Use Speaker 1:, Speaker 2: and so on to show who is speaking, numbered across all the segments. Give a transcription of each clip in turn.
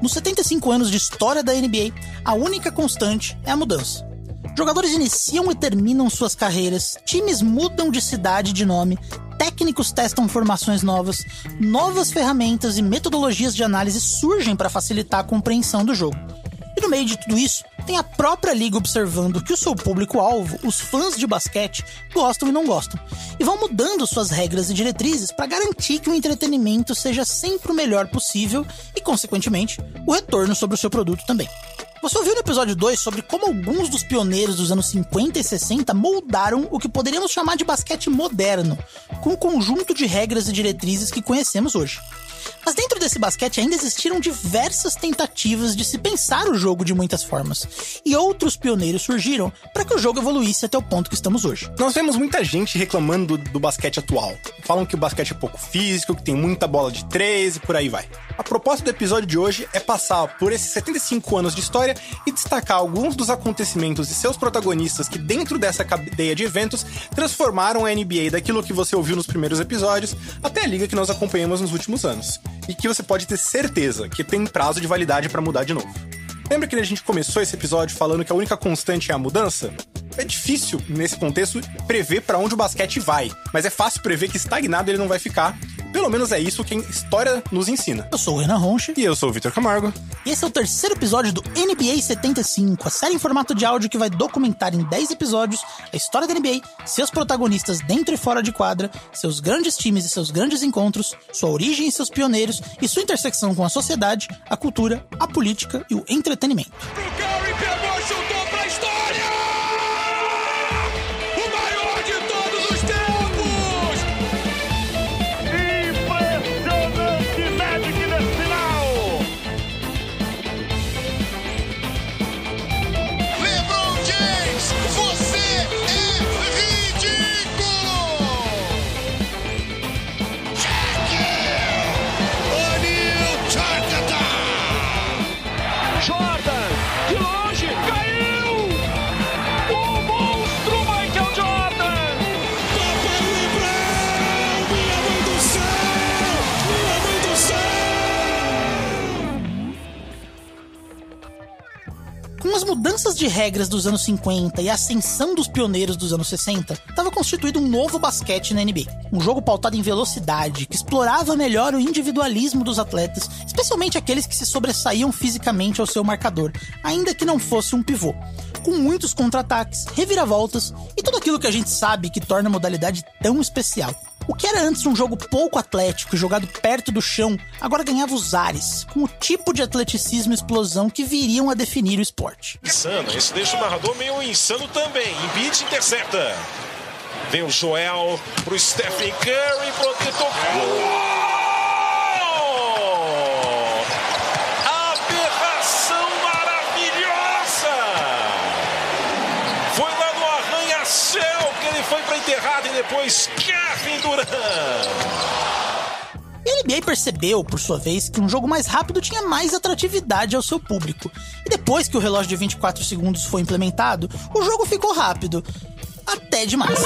Speaker 1: Nos 75 anos de história da NBA, a única constante é a mudança. Jogadores iniciam e terminam suas carreiras, times mudam de cidade e de nome, técnicos testam formações novas, novas ferramentas e metodologias de análise surgem para facilitar a compreensão do jogo. E no meio de tudo isso, tem a própria liga observando que o seu público-alvo, os fãs de basquete, gostam e não gostam, e vão mudando suas regras e diretrizes para garantir que o entretenimento seja sempre o melhor possível e, consequentemente, o retorno sobre o seu produto também. Você ouviu no episódio 2 sobre como alguns dos pioneiros dos anos 50 e 60 moldaram o que poderíamos chamar de basquete moderno, com o conjunto de regras e diretrizes que conhecemos hoje. Mas dentro desse basquete ainda existiram diversas tentativas de se pensar o jogo de muitas formas, e outros pioneiros surgiram para que o jogo evoluísse até o ponto que estamos hoje.
Speaker 2: Nós vemos muita gente reclamando do, do basquete atual. Falam que o basquete é pouco físico, que tem muita bola de três e por aí vai. A proposta do episódio de hoje é passar por esses 75 anos de história e destacar alguns dos acontecimentos e seus protagonistas que, dentro dessa cadeia de eventos, transformaram a NBA daquilo que você ouviu nos primeiros episódios até a liga que nós acompanhamos nos últimos anos e que você pode ter certeza que tem prazo de validade para mudar de novo. Lembra que a gente começou esse episódio falando que a única constante é a mudança? É difícil, nesse contexto, prever para onde o basquete vai, mas é fácil prever que estagnado ele não vai ficar. Pelo menos é isso que a história nos ensina.
Speaker 1: Eu sou o Renan Ronche.
Speaker 2: E eu sou o Vitor Camargo.
Speaker 1: E esse é o terceiro episódio do NBA 75, a série em formato de áudio que vai documentar em 10 episódios a história da NBA, seus protagonistas dentro e fora de quadra, seus grandes times e seus grandes encontros, sua origem e seus pioneiros, e sua intersecção com a sociedade, a cultura, a política e o entretenimento. Com regras dos anos 50 e a ascensão dos pioneiros dos anos 60, estava constituído um novo basquete na NBA. Um jogo pautado em velocidade, que explorava melhor o individualismo dos atletas, especialmente aqueles que se sobressaíam fisicamente ao seu marcador, ainda que não fosse um pivô. Com muitos contra-ataques, reviravoltas e tudo aquilo que a gente sabe que torna a modalidade tão especial. O que era antes um jogo pouco atlético e jogado perto do chão, agora ganhava os ares, com o tipo de atleticismo e explosão que viriam a definir o esporte.
Speaker 3: Insano, isso deixa o narrador meio insano também. Embiid intercepta. Vem o Joel pro Stephen Curry, protetor. Ele foi para enterrado e depois
Speaker 1: E a NBA percebeu, por sua vez, que um jogo mais rápido tinha mais atratividade ao seu público. E depois que o relógio de 24 segundos foi implementado, o jogo ficou rápido. Até demais.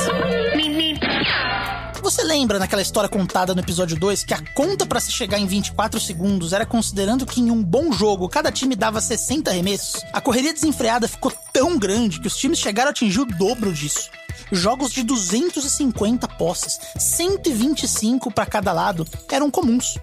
Speaker 1: Você lembra naquela história contada no episódio 2 que a conta para se chegar em 24 segundos era considerando que em um bom jogo cada time dava 60 arremessos? A correria desenfreada ficou tão grande que os times chegaram a atingir o dobro disso. Jogos de 250 posses, 125 para cada lado, eram comuns.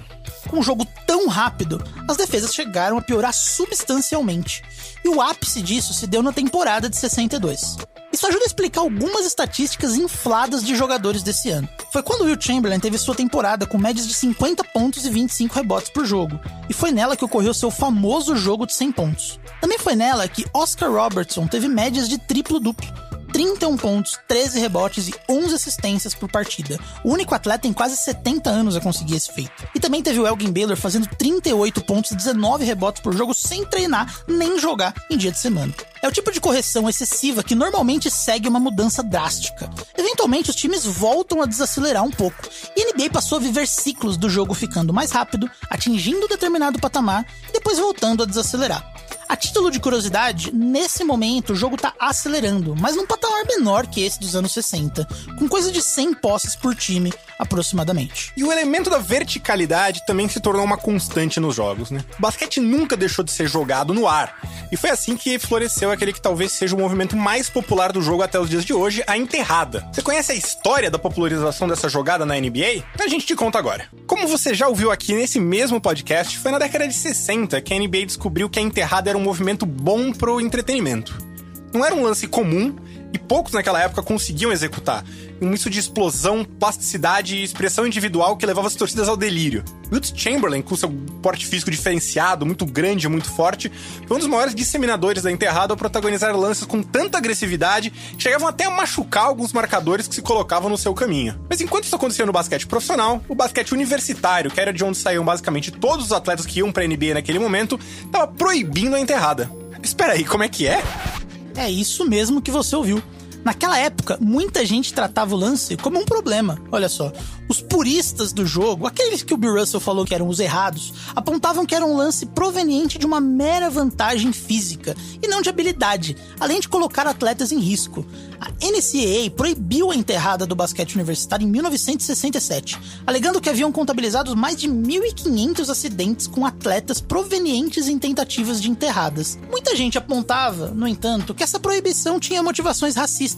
Speaker 1: Com um jogo tão rápido, as defesas chegaram a piorar substancialmente. E o ápice disso se deu na temporada de 62. Isso ajuda a explicar algumas estatísticas infladas de jogadores desse ano. Foi quando Will Chamberlain teve sua temporada com médias de 50 pontos e 25 rebotes por jogo, e foi nela que ocorreu seu famoso jogo de 100 pontos. Também foi nela que Oscar Robertson teve médias de triplo-duplo, 31 pontos, 13 rebotes e 11 assistências por partida. O único atleta em quase 70 anos a conseguir esse feito. E também teve o Elgin Baylor fazendo 38 pontos e 19 rebotes por jogo sem treinar nem jogar em dia de semana. É o tipo de correção excessiva que normalmente segue uma mudança drástica. Eventualmente, os times voltam a desacelerar um pouco, e NBA passou a viver ciclos do jogo ficando mais rápido, atingindo determinado patamar e depois voltando a desacelerar. A título de curiosidade, nesse momento o jogo tá acelerando, mas num patamar menor que esse dos anos 60, com coisa de 100 posses por time, aproximadamente.
Speaker 2: E o elemento da verticalidade também se tornou uma constante nos jogos, né? O basquete nunca deixou de ser jogado no ar, e foi assim que floresceu aquele que talvez seja o movimento mais popular do jogo até os dias de hoje, a enterrada. Você conhece a história da popularização dessa jogada na NBA? A gente te conta agora. Como você já ouviu aqui nesse mesmo podcast, foi na década de 60 que a NBA descobriu que a enterrada era um movimento bom pro entretenimento. Não era um lance comum e poucos naquela época conseguiam executar. Um misto de explosão, plasticidade e expressão individual que levava as torcidas ao delírio. Wilt Chamberlain, com seu porte físico diferenciado, muito grande e muito forte, foi um dos maiores disseminadores da enterrada ao protagonizar lances com tanta agressividade que chegavam até a machucar alguns marcadores que se colocavam no seu caminho. Mas enquanto isso acontecia no basquete profissional, o basquete universitário, que era de onde saíam basicamente todos os atletas que iam pra NBA naquele momento, estava proibindo a enterrada. Espera aí, como é que é?
Speaker 1: É isso mesmo que você ouviu. Naquela época, muita gente tratava o lance como um problema. Olha só, os puristas do jogo, aqueles que o Bill Russell falou que eram os errados, apontavam que era um lance proveniente de uma mera vantagem física e não de habilidade, além de colocar atletas em risco. A NCAA proibiu a enterrada do basquete universitário em 1967, alegando que haviam contabilizados mais de 1.500 acidentes com atletas provenientes em tentativas de enterradas. Muita gente apontava, no entanto, que essa proibição tinha motivações racistas,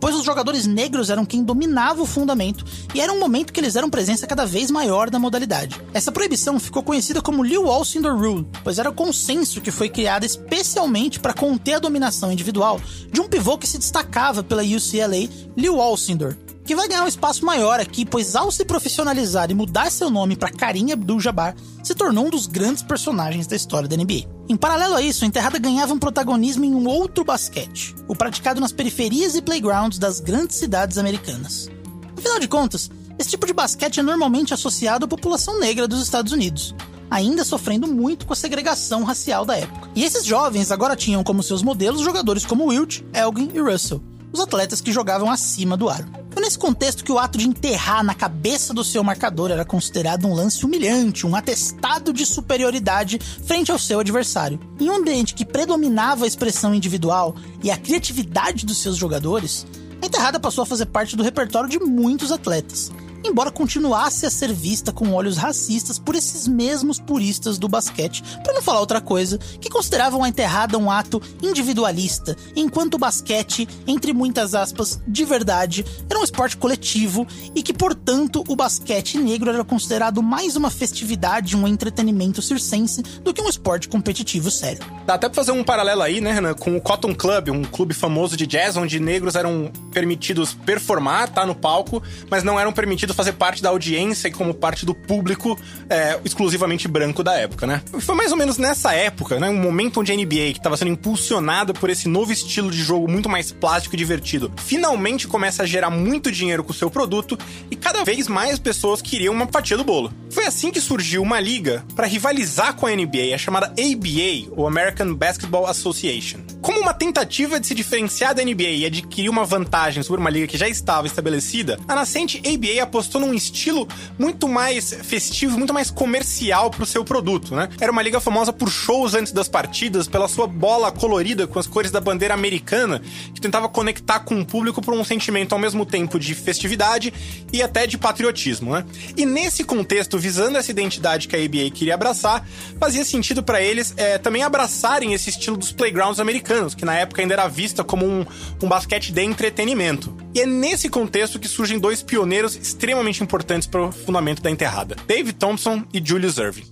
Speaker 1: pois os jogadores negros eram quem dominava o fundamento e era um momento que eles eram presença cada vez maior da modalidade. Essa proibição ficou conhecida como Lew Alcindor Rule, pois era o consenso que foi criado especialmente para conter a dominação individual de um pivô que se destacava pela UCLA, Lew Alcindor, que vai ganhar um espaço maior aqui, pois ao se profissionalizar e mudar seu nome para Karim Abdul-Jabbar, se tornou um dos grandes personagens da história da NBA. Em paralelo a isso, a enterrada ganhava um protagonismo em um outro basquete, o praticado nas periferias e playgrounds das grandes cidades americanas. Afinal de contas, esse tipo de basquete é normalmente associado à população negra dos Estados Unidos, ainda sofrendo muito com a segregação racial da época. E esses jovens agora tinham como seus modelos jogadores como Wilt, Elgin e Russell, os atletas que jogavam acima do aro. Foi nesse contexto que o ato de enterrar na cabeça do seu marcador era considerado um lance humilhante, um atestado de superioridade frente ao seu adversário. Em um ambiente que predominava a expressão individual e a criatividade dos seus jogadores, a enterrada passou a fazer parte do repertório de muitos atletas embora continuasse a ser vista com olhos racistas por esses mesmos puristas do basquete, para não falar outra coisa, que consideravam a enterrada um ato individualista, enquanto o basquete, entre muitas aspas, de verdade, era um esporte coletivo e que, portanto, o basquete negro era considerado mais uma festividade, um entretenimento circense do que um esporte competitivo sério.
Speaker 2: Dá até pra fazer um paralelo aí, né, Renan, com o Cotton Club, um clube famoso de jazz onde negros eram permitidos performar, tá no palco, mas não eram permitidos fazer parte da audiência e como parte do público é, exclusivamente branco da época, né? Foi mais ou menos nessa época, né? Um momento onde a NBA, que estava sendo impulsionada por esse novo estilo de jogo muito mais plástico e divertido, finalmente começa a gerar muito dinheiro com o seu produto e cada vez mais pessoas queriam uma fatia do bolo. Foi assim que surgiu uma liga para rivalizar com a NBA, a chamada ABA, ou American Basketball Association. Como uma tentativa de se diferenciar da NBA e adquirir uma vantagem sobre uma liga que já estava estabelecida, a nascente ABA apostou apostou num estilo muito mais festivo, muito mais comercial pro seu produto, né? Era uma liga famosa por shows antes das partidas, pela sua bola colorida com as cores da bandeira americana, que tentava conectar com o público por um sentimento ao mesmo tempo de festividade e até de patriotismo, né? E nesse contexto, visando essa identidade que a ABA queria abraçar, fazia sentido para eles é, também abraçarem esse estilo dos playgrounds americanos, que na época ainda era vista como um, um basquete de entretenimento. E é nesse contexto que surgem dois pioneiros extremamente importantes para o fundamento da enterrada: Dave Thompson e Julius Irving.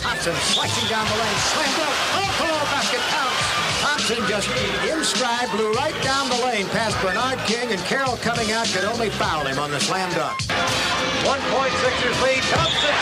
Speaker 2: Thompson slicing down the lane, slam dunk, basket counts. Thompson just in stride blew right down the lane past Bernard King and Carroll coming out could only foul him on the slam dunk. One point Sixers lead. Thompson.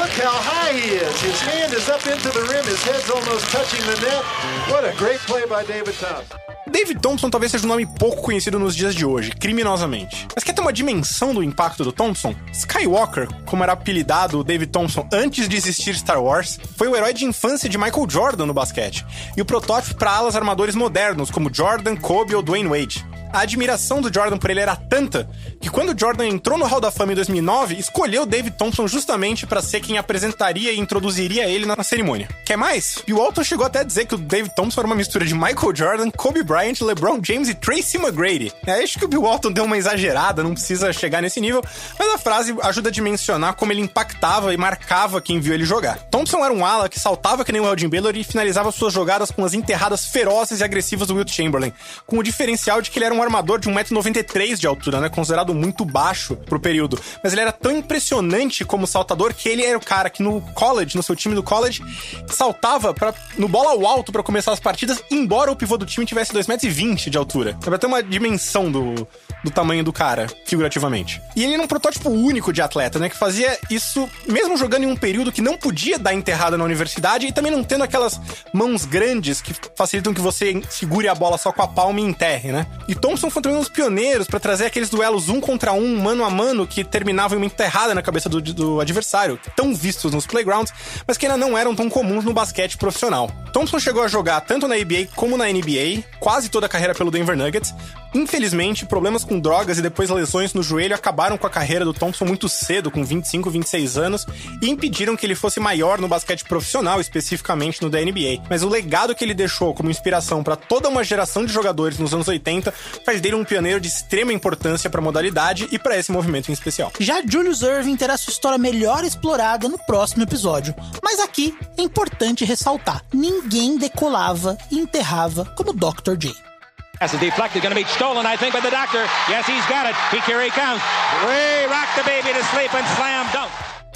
Speaker 2: Look how high he is. His hand is up into the rim. His head's almost touching the net. What a great play by David Thompson. David Thompson talvez seja um nome pouco conhecido nos dias de hoje, criminosamente. Mas quer ter uma dimensão do impacto do Thompson? Skywalker, como era apelidado o David Thompson antes de existir Star Wars, foi o herói de infância de Michael Jordan no basquete, e o protótipo para alas armadores modernos como Jordan, Kobe ou Dwayne Wade. A admiração do Jordan por ele era tanta que quando o Jordan entrou no Hall da Fama em 2009, escolheu David Thompson justamente para ser quem apresentaria e introduziria ele na cerimônia. Quer mais? Bill Walton chegou até a dizer que o David Thompson era uma mistura de Michael Jordan, Kobe Bryant, LeBron James e Tracy McGrady. É, acho que o Bill Walton deu uma exagerada, não precisa chegar nesse nível, mas a frase ajuda a dimensionar como ele impactava e marcava quem viu ele jogar. Thompson era um ala que saltava que nem o Elgin Baylor e finalizava suas jogadas com as enterradas ferozes e agressivas do Wilt Chamberlain, com o diferencial de que ele era um armador de 1,93m de altura, né, considerado muito baixo pro período. Mas ele era tão impressionante como saltador que ele era o cara que no college, no seu time do college, saltava pra, no bola ao alto para começar as partidas, embora o pivô do time tivesse 2,20m de altura. Pra ter uma dimensão do, do tamanho do cara, figurativamente. E ele era um protótipo único de atleta, né? Que fazia isso mesmo jogando em um período que não podia dar enterrada na universidade e também não tendo aquelas mãos grandes que facilitam que você segure a bola só com a palma e enterre, né? E Thompson foi também um dos pioneiros para trazer aqueles duelos um contra um, mano a mano, que terminavam em uma enterrada na cabeça do, do adversário, tão vistos nos playgrounds, mas que ainda não eram tão comuns no basquete profissional. Thompson chegou a jogar tanto na ABA como na NBA, quase toda a carreira pelo Denver Nuggets. Infelizmente, problemas com drogas e depois lesões no joelho acabaram com a carreira do Thompson muito cedo, com 25, 26 anos, e impediram que ele fosse maior no basquete profissional, especificamente no da NBA. Mas o legado que ele deixou como inspiração para toda uma geração de jogadores nos anos 80 faz dele um pioneiro de extrema importância para a modalidade e para esse movimento em especial.
Speaker 1: Já Julius Irving terá sua história melhor explorada no próximo episódio. Mas aqui é importante ressaltar: ninguém decolava e enterrava como Dr. J.
Speaker 4: Pass is deflected, going to be stolen, I think, by the doctor. Yes, he's got it. He, here he comes. Rock the baby to sleep and slam dunk.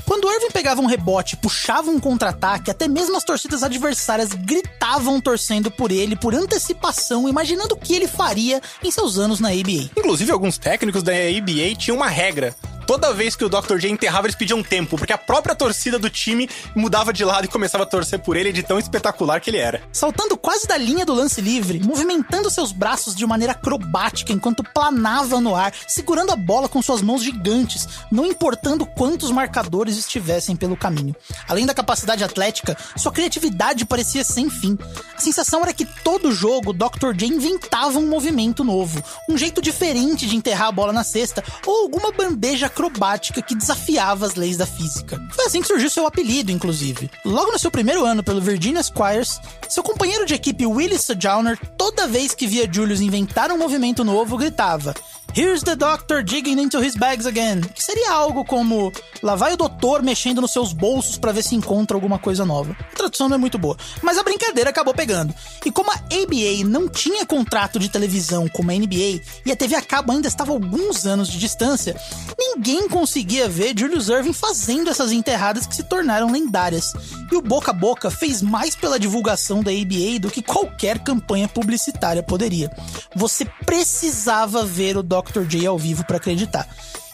Speaker 1: Quando Irving pegava um rebote, puxava um contra-ataque, até mesmo as torcidas adversárias gritavam torcendo por ele por antecipação, imaginando o que ele faria em seus anos na ABA.
Speaker 2: Inclusive, alguns técnicos da ABA tinham uma regra toda vez que o Dr. J enterrava, eles pediam tempo, porque a própria torcida do time mudava de lado e começava a torcer por ele de tão espetacular que ele era.
Speaker 1: Saltando quase da linha do lance livre, movimentando seus braços de maneira acrobática enquanto planava no ar, segurando a bola com suas mãos gigantes, não importando quantos marcadores estivessem pelo caminho. Além da capacidade atlética, sua criatividade parecia sem fim. A sensação era que todo jogo o Dr. J inventava um movimento novo, um jeito diferente de enterrar a bola na cesta ou alguma bandeja acrobática que desafiava as leis da física. Foi assim que surgiu seu apelido, inclusive. Logo no seu primeiro ano pelo Virginia Squires, seu companheiro de equipe Willie Sojourner, toda vez que via Julius inventar um movimento novo, gritava: Here's the doctor digging into his bags again. Que seria algo como: lá vai o doutor mexendo nos seus bolsos para ver se encontra alguma coisa nova. A tradução não é muito boa, mas a brincadeira acabou pegando. E como a ABA não tinha contrato de televisão como a NBA e a TV a cabo ainda estava alguns anos de distância, ninguém conseguia ver Julius Irving fazendo essas enterradas que se tornaram lendárias. E o boca a boca fez mais pela divulgação da ABA do que qualquer campanha publicitária poderia. Você precisava ver o Dr. J ao vivo para acreditar.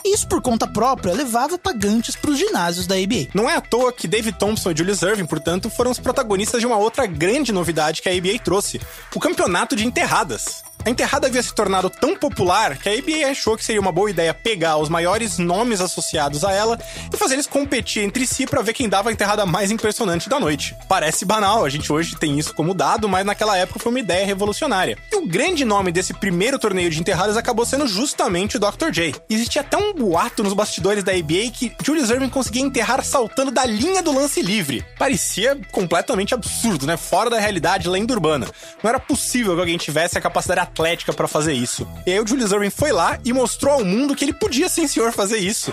Speaker 1: Isso por conta própria levava pagantes para os ginásios da ABA.
Speaker 2: Não é à toa que David Thompson e Julius Irving, portanto, foram os protagonistas de uma outra grande novidade que a ABA trouxe: o campeonato de enterradas. A enterrada havia se tornado tão popular que a ABA achou que seria uma boa ideia pegar os maiores nomes associados a ela e fazer eles competir entre si para ver quem dava a enterrada mais impressionante da noite. Parece banal, a gente hoje tem isso como dado, mas naquela época foi uma ideia revolucionária. E o grande nome desse primeiro torneio de enterradas acabou sendo justamente o Dr. J. Existia até um boato nos bastidores da ABA que Julius Irving conseguia enterrar saltando da linha do lance livre. Parecia completamente absurdo, né? Fora da realidade, lenda urbana. Não era possível que alguém tivesse a capacidade atlética para fazer isso. E aí o Julius Irving foi lá e mostrou ao mundo que ele podia, sim senhor, fazer isso.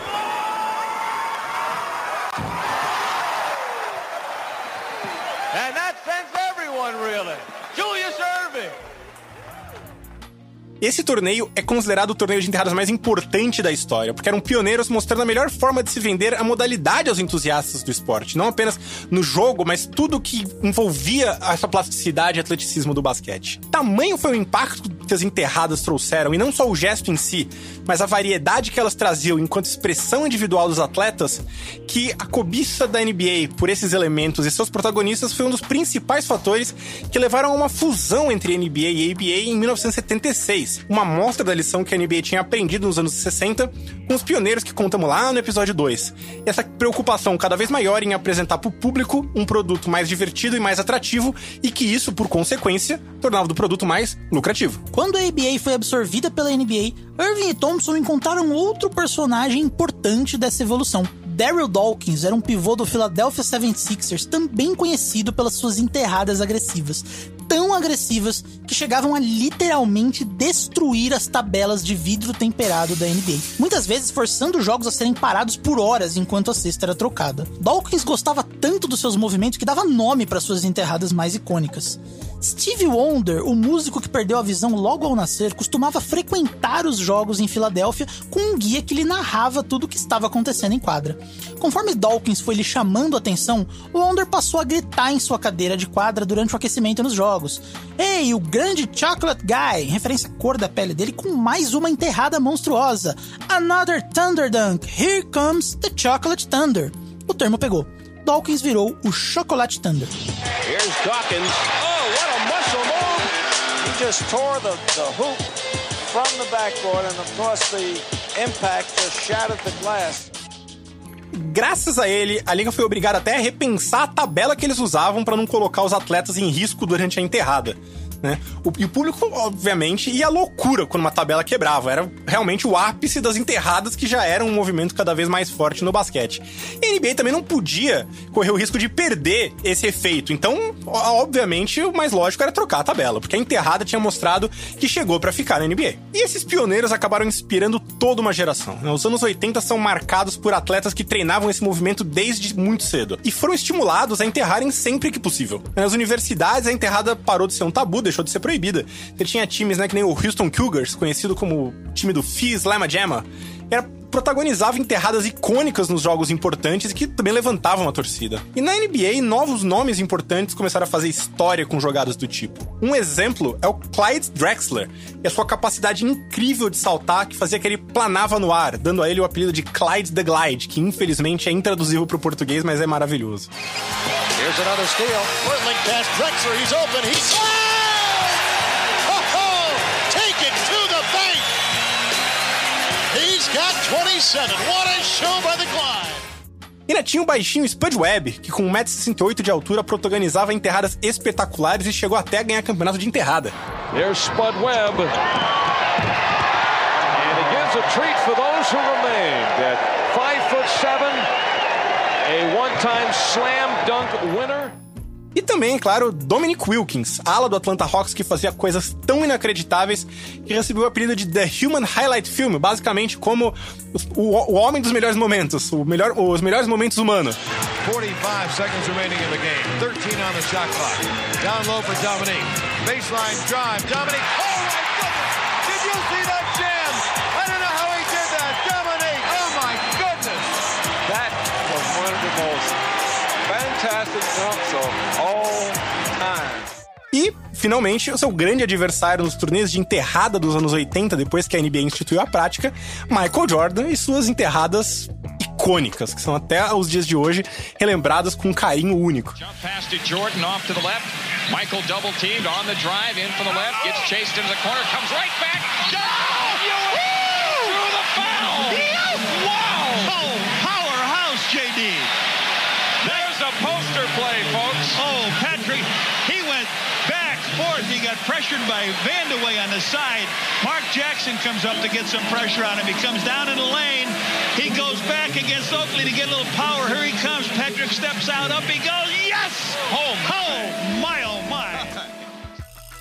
Speaker 2: Esse torneio é considerado o torneio de enterradas mais importante da história, porque eram pioneiros mostrando a melhor forma de se vender a modalidade aos entusiastas do esporte, não apenas no jogo, mas tudo que envolvia essa plasticidade e atleticismo do basquete. Tamanho foi o impacto enterradas trouxeram, e não só o gesto em si, mas a variedade que elas traziam enquanto expressão individual dos atletas, que a cobiça da NBA por esses elementos e seus protagonistas foi um dos principais fatores que levaram a uma fusão entre NBA e ABA em 1976 uma amostra da lição que a NBA tinha aprendido nos anos 60 com os pioneiros que contamos lá no episódio 2. E essa preocupação cada vez maior em apresentar para o público um produto mais divertido e mais atrativo, e que isso, por consequência, tornava o produto mais lucrativo.
Speaker 1: Quando a ABA foi absorvida pela NBA, Irving e Thompson encontraram outro personagem importante dessa evolução. Daryl Dawkins era um pivô do Philadelphia 76ers, também conhecido pelas suas enterradas agressivas. Tão agressivas que chegavam a literalmente destruir as tabelas de vidro temperado da NBA. Muitas vezes forçando os jogos a serem parados por horas enquanto a cesta era trocada. Dawkins gostava tanto dos seus movimentos que dava nome para suas enterradas mais icônicas. Steve Wonder, o músico que perdeu a visão logo ao nascer, costumava frequentar os jogos em Filadélfia com um guia que lhe narrava tudo o que estava acontecendo em quadra. Conforme Dawkins foi lhe chamando a atenção, Wonder passou a gritar em sua cadeira de quadra durante o aquecimento nos jogos. Ei, o grande Chocolate Guy, referência à cor da pele dele, com mais uma enterrada monstruosa. Another Thunder Dunk, here comes the Chocolate Thunder. O termo pegou. Dawkins virou o Chocolate Thunder.
Speaker 5: Here's Dawkins. Just tore the, the hoop from the backboard, and of course the impact just shattered the glass.
Speaker 2: Graças a ele, a liga foi obrigada até a repensar a tabela que eles usavam para não colocar os atletas em risco durante a enterrada. Né? O, e o público, obviamente, ia à loucura quando uma tabela quebrava. Era realmente o ápice das enterradas, que já era um movimento cada vez mais forte no basquete. E a NBA também não podia correr o risco de perder esse efeito. Então, obviamente, o mais lógico era trocar a tabela, porque a enterrada tinha mostrado que chegou para ficar na NBA. E esses pioneiros acabaram inspirando toda uma geração. Né? Os anos 80 são marcados por atletas que treinavam esse movimento desde muito cedo e foram estimulados a enterrarem sempre que possível. Nas universidades, a enterrada parou de ser um tabu, deixou de ser proibida. Você tinha times, né, que nem o Houston Cougars, conhecido como time do Phi Slama Jama, era protagonizava enterradas icônicas nos jogos importantes que também levantavam a torcida. E na NBA, novos nomes importantes começaram a fazer história com jogadas do tipo. Um exemplo é o Clyde Drexler e a sua capacidade incrível de saltar que fazia que ele planava no ar, dando a ele o apelido de Clyde the Glide, que infelizmente é intraduzível para o português, mas é maravilhoso.
Speaker 5: Here's another steal. Portland pass Drexler. He's open. He's He's got 27. What a show by the Clyde.
Speaker 2: E ainda tinha o baixinho Spud Webb, que com 1,68m de altura protagonizava enterradas espetaculares e chegou até a ganhar campeonato de enterrada.
Speaker 5: There's Spud Webb. And it gives a treat for those who remained at 5 foot 7, a one-time slam dunk winner.
Speaker 2: E também, claro, Dominic Wilkins, ala do Atlanta Hawks que fazia coisas tão inacreditáveis que recebeu o apelido de The Human Highlight Film, basicamente como o, o homem dos melhores momentos, o melhor, os melhores momentos humanos.
Speaker 6: 45 seconds remaining in the game. 13 on the shot clock. Down low for Dominique. Baseline drive. Dominique. Oh my goodness! Did you see that jam? I don't know how he did that. Dominique. Oh my goodness!
Speaker 5: That was one of the most fantastic
Speaker 2: E, finalmente, o seu grande adversário nos turnês de enterrada dos anos 80, depois que a NBA instituiu a prática, Michael Jordan e suas enterradas icônicas, que são até os dias de hoje relembradas com um carinho único.
Speaker 4: Jordan off to left. Michael double teamed on the drive in from the left. Gets chased into the corner. Comes right back. Dunk! Through the foul. Wow!
Speaker 7: Oh, powerhouse, JD.
Speaker 4: There's a poster play, folks.
Speaker 7: Oh, Patrick, he went back, forth. He got pressured by Vandaway on the side. Mark Jackson comes up to get some pressure on him. He comes down in the lane. He goes back against Oakley to get a little power. Here he comes. Patrick steps out. Up he goes. Yes! Oh, oh my, oh, my.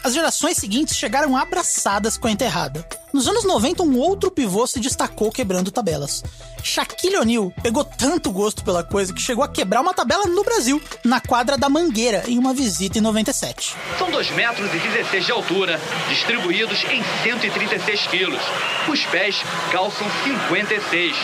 Speaker 1: As gerações seguintes chegaram abraçadas com a enterrada. Nos anos 90, um outro pivô se destacou quebrando tabelas. Shaquille O'Neal pegou tanto gosto pela coisa que chegou a quebrar uma tabela no Brasil, na quadra da Mangueira, em uma visita em 97.
Speaker 8: São 2 metros e 16 de altura, distribuídos em 136 quilos. Os pés calçam 56.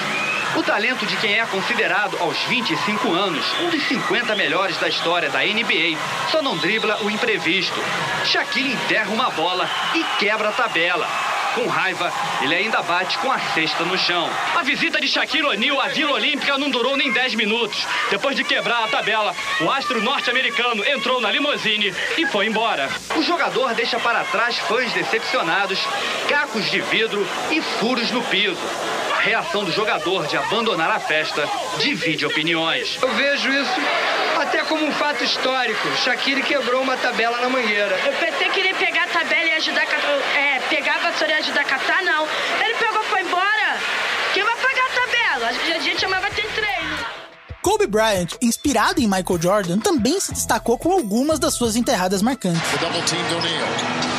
Speaker 8: O talento de quem é considerado aos 25 anos um dos 50 melhores da história da NBA só não dribla o imprevisto. Shaquille enterra uma bola e quebra a tabela. Com raiva, ele ainda bate com a cesta no chão. A visita de Shaquille O'Neal à Vila Olímpica não durou nem 10 minutos. Depois de quebrar a tabela, o astro norte-americano entrou na limusine e foi embora. O jogador deixa para trás fãs decepcionados, cacos de vidro e furos no piso. A reação do jogador de abandonar a festa divide opiniões.
Speaker 9: Eu vejo isso até como um fato histórico. Shaqiri quebrou uma tabela na mangueira.
Speaker 10: Eu pensei que ele ia pegar a tabela e ajudar a catar, é, pegar a vassoura e ajudar a catar, não. Ele pegou e foi embora. Quem vai pagar a tabela? A gente chamava tem treino.
Speaker 1: Kobe Bryant, inspirado em Michael Jordan, também se destacou com algumas das suas enterradas marcantes.
Speaker 11: The double team O'Neal.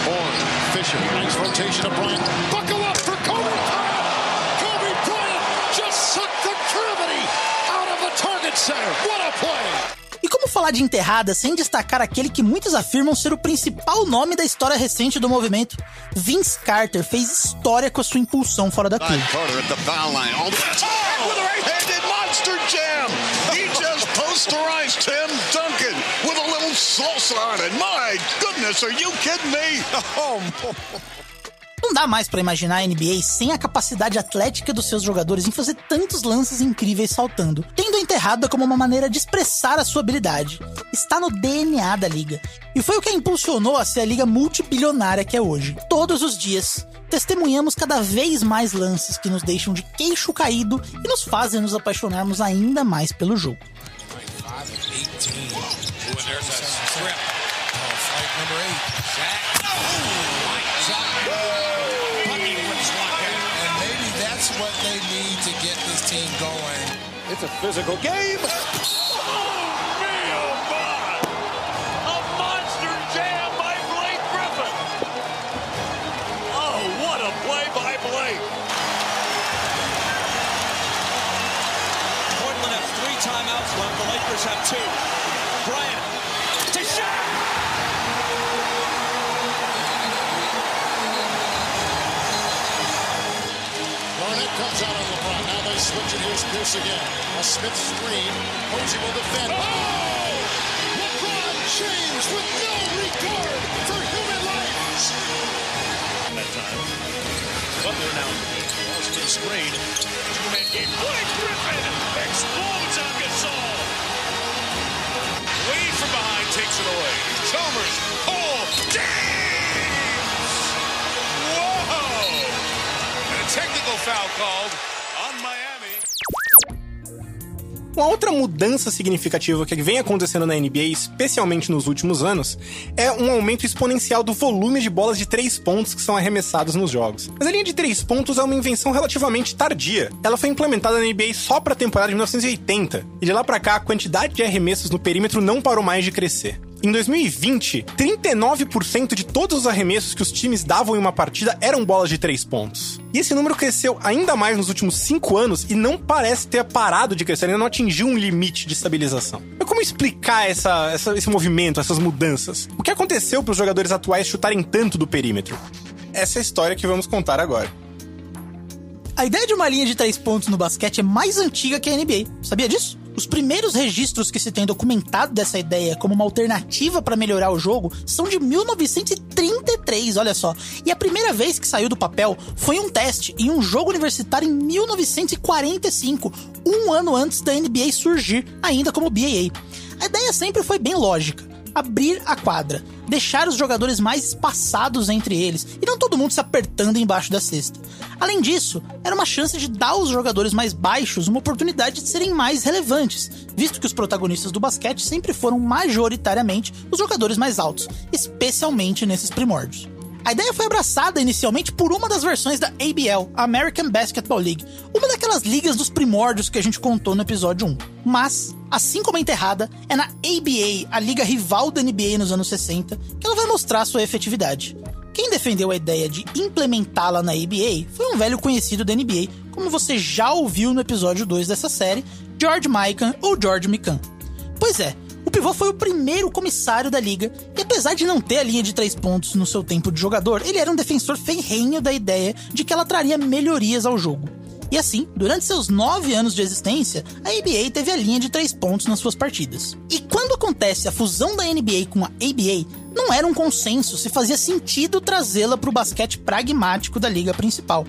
Speaker 11: Horn, Fisher, nice rotation of Bryant. Buckle up for Kobe Bryant. Kobe Bryant just sucked the gravity out of the target center. What a play!
Speaker 1: E como falar de enterrada sem destacar aquele que muitos afirmam ser o principal nome da história recente do movimento? Vince Carter fez história com a sua impulsão fora da curva. Não dá mais pra imaginar a NBA sem a capacidade atlética dos seus jogadores em fazer tantos lances incríveis saltando, tendo a enterrada como uma maneira de expressar a sua habilidade. Está no DNA da liga. E foi o que a impulsionou a ser a liga multibilionária que é hoje. Todos os dias, testemunhamos cada vez mais lances que nos deixam de queixo caído e nos fazem nos apaixonarmos ainda mais pelo jogo.
Speaker 5: It's a physical game. Oh, me, oh, my. A monster jam by Blake Griffin. Oh, what a play by Blake.
Speaker 12: Portland has three timeouts left. The Lakers have two. Bryant to shot.
Speaker 11: Barnett comes out on LeBron. Now they switch it. Here's Pierce again. A Smith screen. Posey will defend. Oh! LeBron James with no regard for human lives.
Speaker 12: That time. Butler now. The screen. Two-man game. Blake Griffin explodes on Gasol. Way from behind takes it away. Chalmers. Oh, James! Whoa! And a technical foul called
Speaker 2: Uma outra mudança significativa que vem acontecendo na NBA, especialmente nos últimos anos, é um aumento exponencial do volume de bolas de três pontos que são arremessadas nos jogos. Mas a linha de três pontos é uma invenção relativamente tardia. Ela foi implementada na NBA só para a temporada de 1980, e de lá para cá a quantidade de arremessos no perímetro não parou mais de crescer. Em 2020, 39% de todos os arremessos que os times davam em uma partida eram bolas de três pontos. E esse número cresceu ainda mais nos últimos cinco anos e não parece ter parado de crescer, ainda não atingiu um limite de estabilização. Mas como explicar essa, essa, esse movimento, essas mudanças? O que aconteceu para os jogadores atuais chutarem tanto do perímetro? Essa é a história que vamos contar agora.
Speaker 1: A ideia de uma linha de três pontos no basquete é mais antiga que a NBA. Sabia disso? Os primeiros registros que se tem documentado dessa ideia como uma alternativa para melhorar o jogo são de 1933, olha só. E a primeira vez que saiu do papel foi um teste em um jogo universitário em 1945, um ano antes da NBA surgir, ainda como BAA. A ideia sempre foi bem lógica abrir a quadra, deixar os jogadores mais espaçados entre eles e não todo mundo se apertando embaixo da cesta. Além disso, era uma chance de dar aos jogadores mais baixos uma oportunidade de serem mais relevantes, visto que os protagonistas do basquete sempre foram majoritariamente os jogadores mais altos, especialmente nesses primórdios. A ideia foi abraçada inicialmente por uma das versões da ABL, American Basketball League, uma daquelas ligas dos primórdios que a gente contou no episódio 1. Mas, assim como a enterrada, é na ABA, a liga rival da NBA nos anos 60, que ela vai mostrar sua efetividade. Quem defendeu a ideia de implementá-la na ABA foi um velho conhecido da NBA, como você já ouviu no episódio 2 dessa série, George Mikan ou George Mikan. Pois é, pivô foi o primeiro comissário da liga, e apesar de não ter a linha de três pontos no seu tempo de jogador, ele era um defensor ferrenho da ideia de que ela traria melhorias ao jogo. E assim, durante seus nove anos de existência, a NBA teve a linha de três pontos nas suas partidas. E quando acontece a fusão da NBA com a ABA, não era um consenso se fazia sentido trazê-la para o basquete pragmático da liga principal.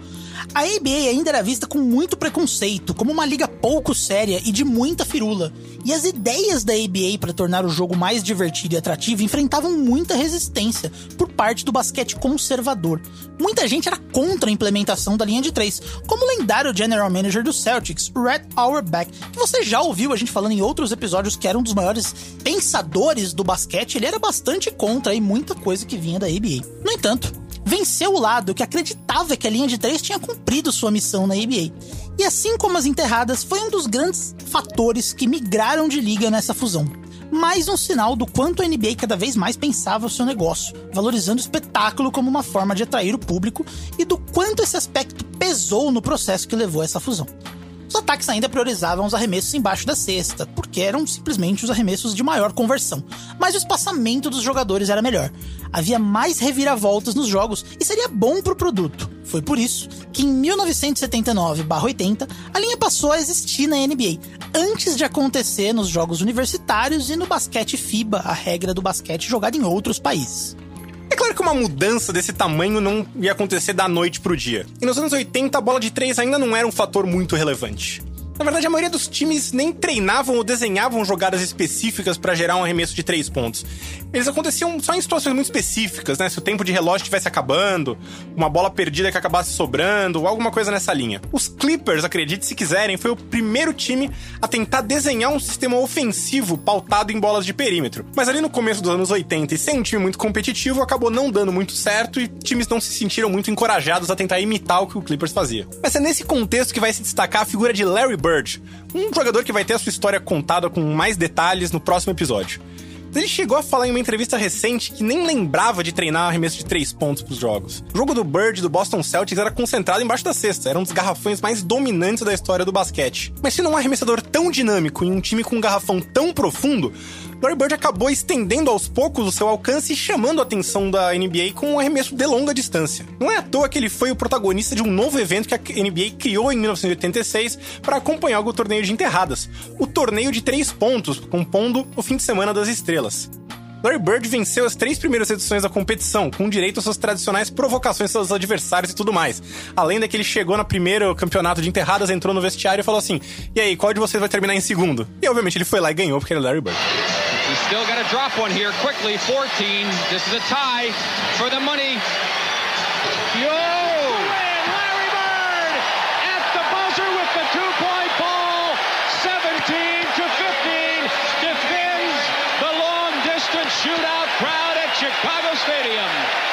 Speaker 1: A ABA ainda era vista com muito preconceito, como uma liga pouco séria e de muita firula. E as ideias da ABA para tornar o jogo mais divertido e atrativo enfrentavam muita resistência por parte do basquete conservador. Muita gente era contra a implementação da linha de três, como o lendário general manager do Celtics, Red Auerbach, que você já ouviu a gente falando em outros episódios que era um dos maiores pensadores do basquete, ele era bastante contra e muita coisa que vinha da ABA. No entanto, venceu o lado que acreditava que a linha de três tinha cumprido sua missão na ABA. E assim como as enterradas, foi um dos grandes fatores que migraram de liga nessa fusão. Mais um sinal do quanto a NBA cada vez mais pensava o seu negócio, valorizando o espetáculo como uma forma de atrair o público e do quanto esse aspecto pesou no processo que levou a essa fusão. Os ataques ainda priorizavam os arremessos embaixo da cesta, porque eram simplesmente os arremessos de maior conversão, mas o espaçamento dos jogadores era melhor. Havia mais reviravoltas nos jogos e seria bom para o produto. Foi por isso que em 1979/80 a linha passou a existir na NBA, antes de acontecer nos jogos universitários e no basquete FIBA, a regra do basquete jogada em outros países.
Speaker 2: É claro que uma mudança desse tamanho não ia acontecer da noite pro dia. E nos anos 80, a bola de três ainda não era um fator muito relevante. Na verdade, a maioria dos times nem treinavam ou desenhavam jogadas específicas para gerar um arremesso de três pontos. Eles aconteciam só em situações muito específicas, né? Se o tempo de relógio estivesse acabando, uma bola perdida que acabasse sobrando, alguma coisa nessa linha. Os Clippers, acredite se quiserem, foi o primeiro time a tentar desenhar um sistema ofensivo pautado em bolas de perímetro. Mas ali no começo dos anos 80, e sem um time muito competitivo, acabou não dando muito certo e times não se sentiram muito encorajados a tentar imitar o que o Clippers fazia. Mas é nesse contexto que vai se destacar a figura de Larry Bird, um jogador que vai ter a sua história contada com mais detalhes no próximo episódio. Ele chegou a falar em uma entrevista recente que nem lembrava de treinar arremesso de três pontos pros jogos. O jogo do Bird do Boston Celtics era concentrado embaixo da cesta, era um dos garrafões mais dominantes da história do basquete. Mas sendo um arremessador tão dinâmico em um time com um garrafão tão profundo, Larry Bird acabou estendendo aos poucos o seu alcance e chamando a atenção da NBA com um arremesso de longa distância. Não é à toa que ele foi o protagonista de um novo evento que a NBA criou em 1986 para acompanhar o torneio de enterradas, o torneio de três pontos, compondo o fim de semana das estrelas. Larry Bird venceu as três primeiras edições da competição, com direito às suas tradicionais provocações aos adversários e tudo mais. Além de que ele chegou no primeiro campeonato de enterradas, entrou no vestiário e falou assim: E aí, qual de vocês vai terminar em segundo? E obviamente ele foi lá e ganhou, porque ele é Larry Bird.
Speaker 4: Still got to drop one here quickly. 14. This is a tie for the money. Yo! Chicago Stadium.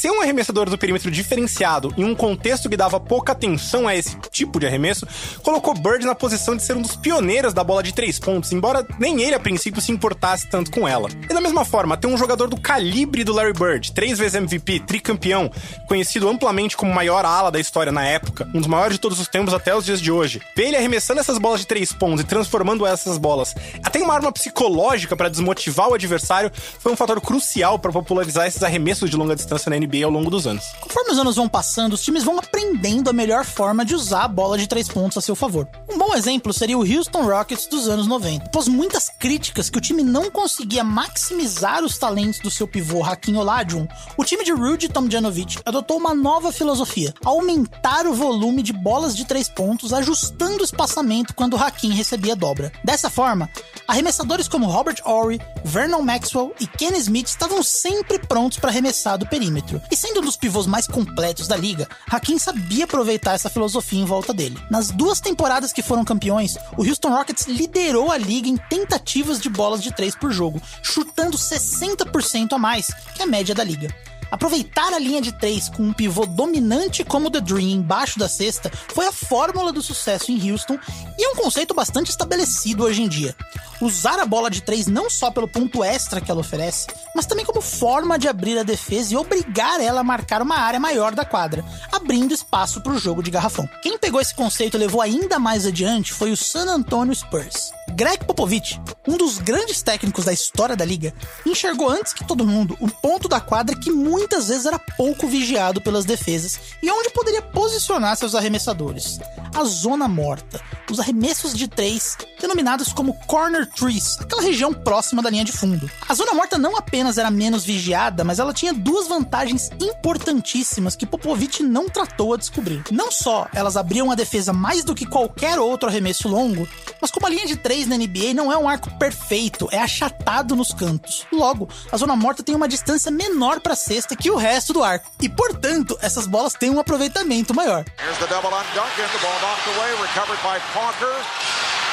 Speaker 2: Ser um arremessador do perímetro diferenciado em um contexto que dava pouca atenção a esse tipo de arremesso, colocou Bird na posição de ser um dos pioneiros da bola de três pontos, embora nem ele a princípio se importasse tanto com ela. E da mesma forma, ter um jogador do calibre do Larry Bird, três vezes MVP, tricampeão, conhecido amplamente como o maior ala da história na época, um dos maiores de todos os tempos até os dias de hoje, ver ele arremessando essas bolas de três pontos e transformando essas bolas até em uma arma psicológica para desmotivar o adversário, foi um fator crucial para popularizar esses arremessos de longa distância na NBA ao longo dos anos.
Speaker 1: Conforme os anos vão passando, os times vão aprendendo a melhor forma de usar a bola de três pontos a seu favor. Um bom exemplo seria o Houston Rockets dos anos 90. Após muitas críticas que o time não conseguia maximizar os talentos do seu pivô Hakim Olajuwon, o time de Rudy Tomjanovic adotou uma nova filosofia: aumentar o volume de bolas de três pontos, ajustando o espaçamento quando o Hakim recebia dobra. Dessa forma, arremessadores como Robert Horry, Vernon Maxwell e Ken Smith estavam sempre prontos para arremessar do perímetro. E sendo um dos pivôs mais completos da liga, Hakim sabia aproveitar essa filosofia em volta dele. Nas duas temporadas que foram campeões, o Houston Rockets liderou a liga em tentativas de bolas de três por jogo, chutando 60% a mais que a média da liga. Aproveitar a linha de três com um pivô dominante como The Dream embaixo da cesta foi a fórmula do sucesso em Houston e é um conceito bastante estabelecido hoje em dia. Usar a bola de três não só pelo ponto extra que ela oferece, mas também como forma de abrir a defesa e obrigar ela a marcar uma área maior da quadra, abrindo espaço para o jogo de garrafão. Quem pegou esse conceito e levou ainda mais adiante foi o San Antonio Spurs. Greg Popovich, um dos grandes técnicos da história da liga, enxergou antes que todo mundo o ponto da quadra que muitas vezes era pouco vigiado pelas defesas e onde poderia posicionar seus arremessadores. A zona morta, os arremessos de três, denominados como corner trees, aquela região próxima da linha de fundo. A zona morta não apenas era menos vigiada, mas ela tinha duas vantagens importantíssimas que Popovich não tratou a descobrir. Não só elas abriam a defesa mais do que qualquer outro arremesso longo, mas como a linha de três na NBA não é um arco perfeito, é achatado nos cantos. Logo, a zona morta tem uma distância menor para a que o resto do arco. E, portanto, essas bolas têm um aproveitamento maior.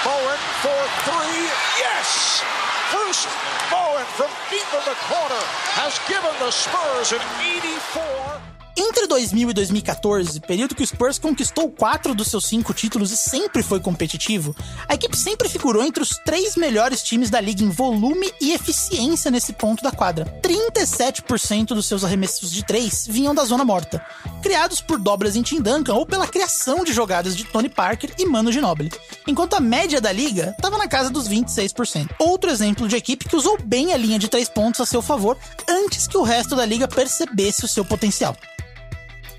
Speaker 13: Bowen! Bruce Bowen from deep in the corner has given the Spurs an 84.
Speaker 1: Entre 2000 e 2014, período que o Spurs conquistou quatro dos seus cinco títulos e sempre foi competitivo, a equipe sempre figurou entre os três melhores times da liga em volume e eficiência nesse ponto da quadra. 37% dos seus arremessos de três vinham da zona morta, criados por dobras em Tim Duncan ou pela criação de jogadas de Tony Parker e Mano Ginobili, enquanto a média da liga estava na casa dos 26%. Outro exemplo de equipe que usou bem a linha de três pontos a seu favor antes que o resto da liga percebesse o seu potencial.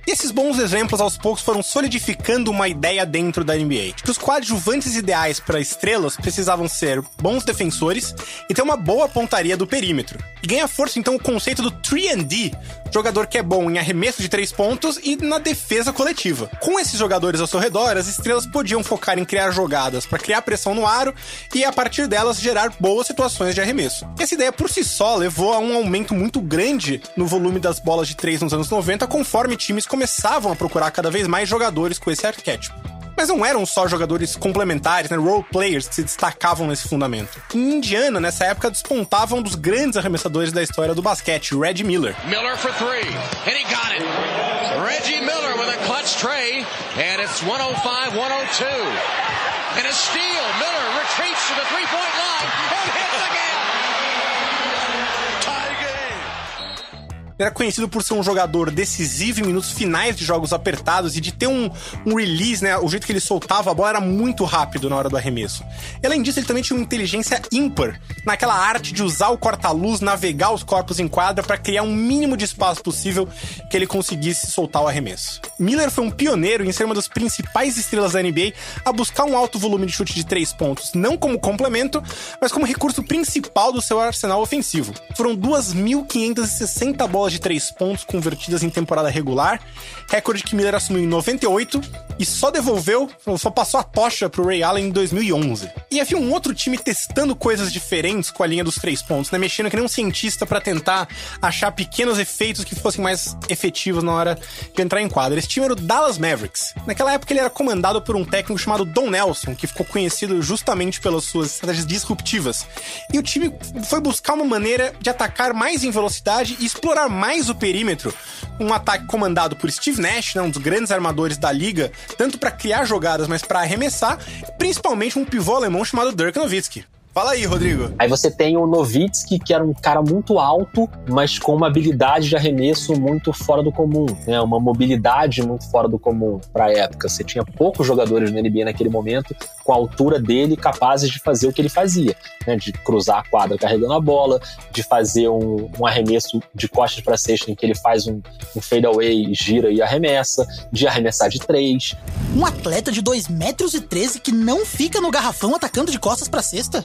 Speaker 2: E esses bons exemplos aos poucos foram solidificando uma ideia dentro da NBA, de que os coadjuvantes ideais para estrelas precisavam ser bons defensores e ter uma boa pontaria do perímetro. E ganha força então o conceito do 3D, jogador que é bom em arremesso de três pontos e na defesa coletiva. Com esses jogadores ao seu redor, as estrelas podiam focar em criar jogadas para criar pressão no aro e a partir delas gerar boas situações de arremesso. Essa ideia por si só levou a um aumento muito grande no volume das bolas de três nos anos 90, conforme times começavam a procurar cada vez mais jogadores com esse arquétipo. Mas não eram só jogadores complementares, né, role players que se destacavam nesse fundamento. Em Indiana, nessa época, despontava um dos grandes arremessadores da história do basquete, Reggie Miller.
Speaker 14: Miller for three, and he got it. Reggie Miller with a clutch tray, and it's 105-102. And a steal. Miller retreats to the three-point line and hits
Speaker 2: era conhecido por ser um jogador decisivo em minutos finais de jogos apertados e de ter um, um release, né? O jeito que ele soltava a bola era muito rápido na hora do arremesso. E, além disso, ele também tinha uma inteligência ímpar naquela arte de usar o corta-luz, navegar os corpos em quadra para criar um mínimo de espaço possível que ele conseguisse soltar o arremesso. Miller foi um pioneiro em ser uma das principais estrelas da NBA a buscar um alto volume de chute de três pontos, não como complemento, mas como recurso principal do seu arsenal ofensivo. Foram 2.560 bolas de três pontos convertidas em temporada regular, recorde que Miller assumiu em 98 e só devolveu, só passou a tocha pro Ray Allen em 2011. E havia um outro time testando coisas diferentes com a linha dos três pontos, né? Mexendo que nem um cientista para tentar achar pequenos efeitos que fossem mais efetivos na hora de entrar em quadra. Esse time era o Dallas Mavericks. Naquela época ele era comandado por um técnico chamado Don Nelson, que ficou conhecido justamente pelas suas estratégias disruptivas. E o time foi buscar uma maneira de atacar mais em velocidade e explorar mais o perímetro. Um ataque comandado por Steve Nash, né, um dos grandes armadores da liga, tanto para criar jogadas, mas para arremessar, principalmente um pivô alemão chamado Dirk Nowitzki. Fala aí, Rodrigo.
Speaker 15: Aí você tem o Novitsky, que era um cara muito alto, mas com uma habilidade de arremesso muito fora do comum, né? Uma mobilidade muito fora do comum para a época. Você tinha poucos jogadores no NBA naquele momento com a altura dele capazes de fazer o que ele fazia, né? De cruzar a quadra carregando a bola, de fazer um, um arremesso de costas para cesta em que ele faz um, um fadeaway, gira e arremessa, de arremessar de três.
Speaker 1: Um atleta de 2 metros e 13 que não fica no garrafão atacando de costas para cesta?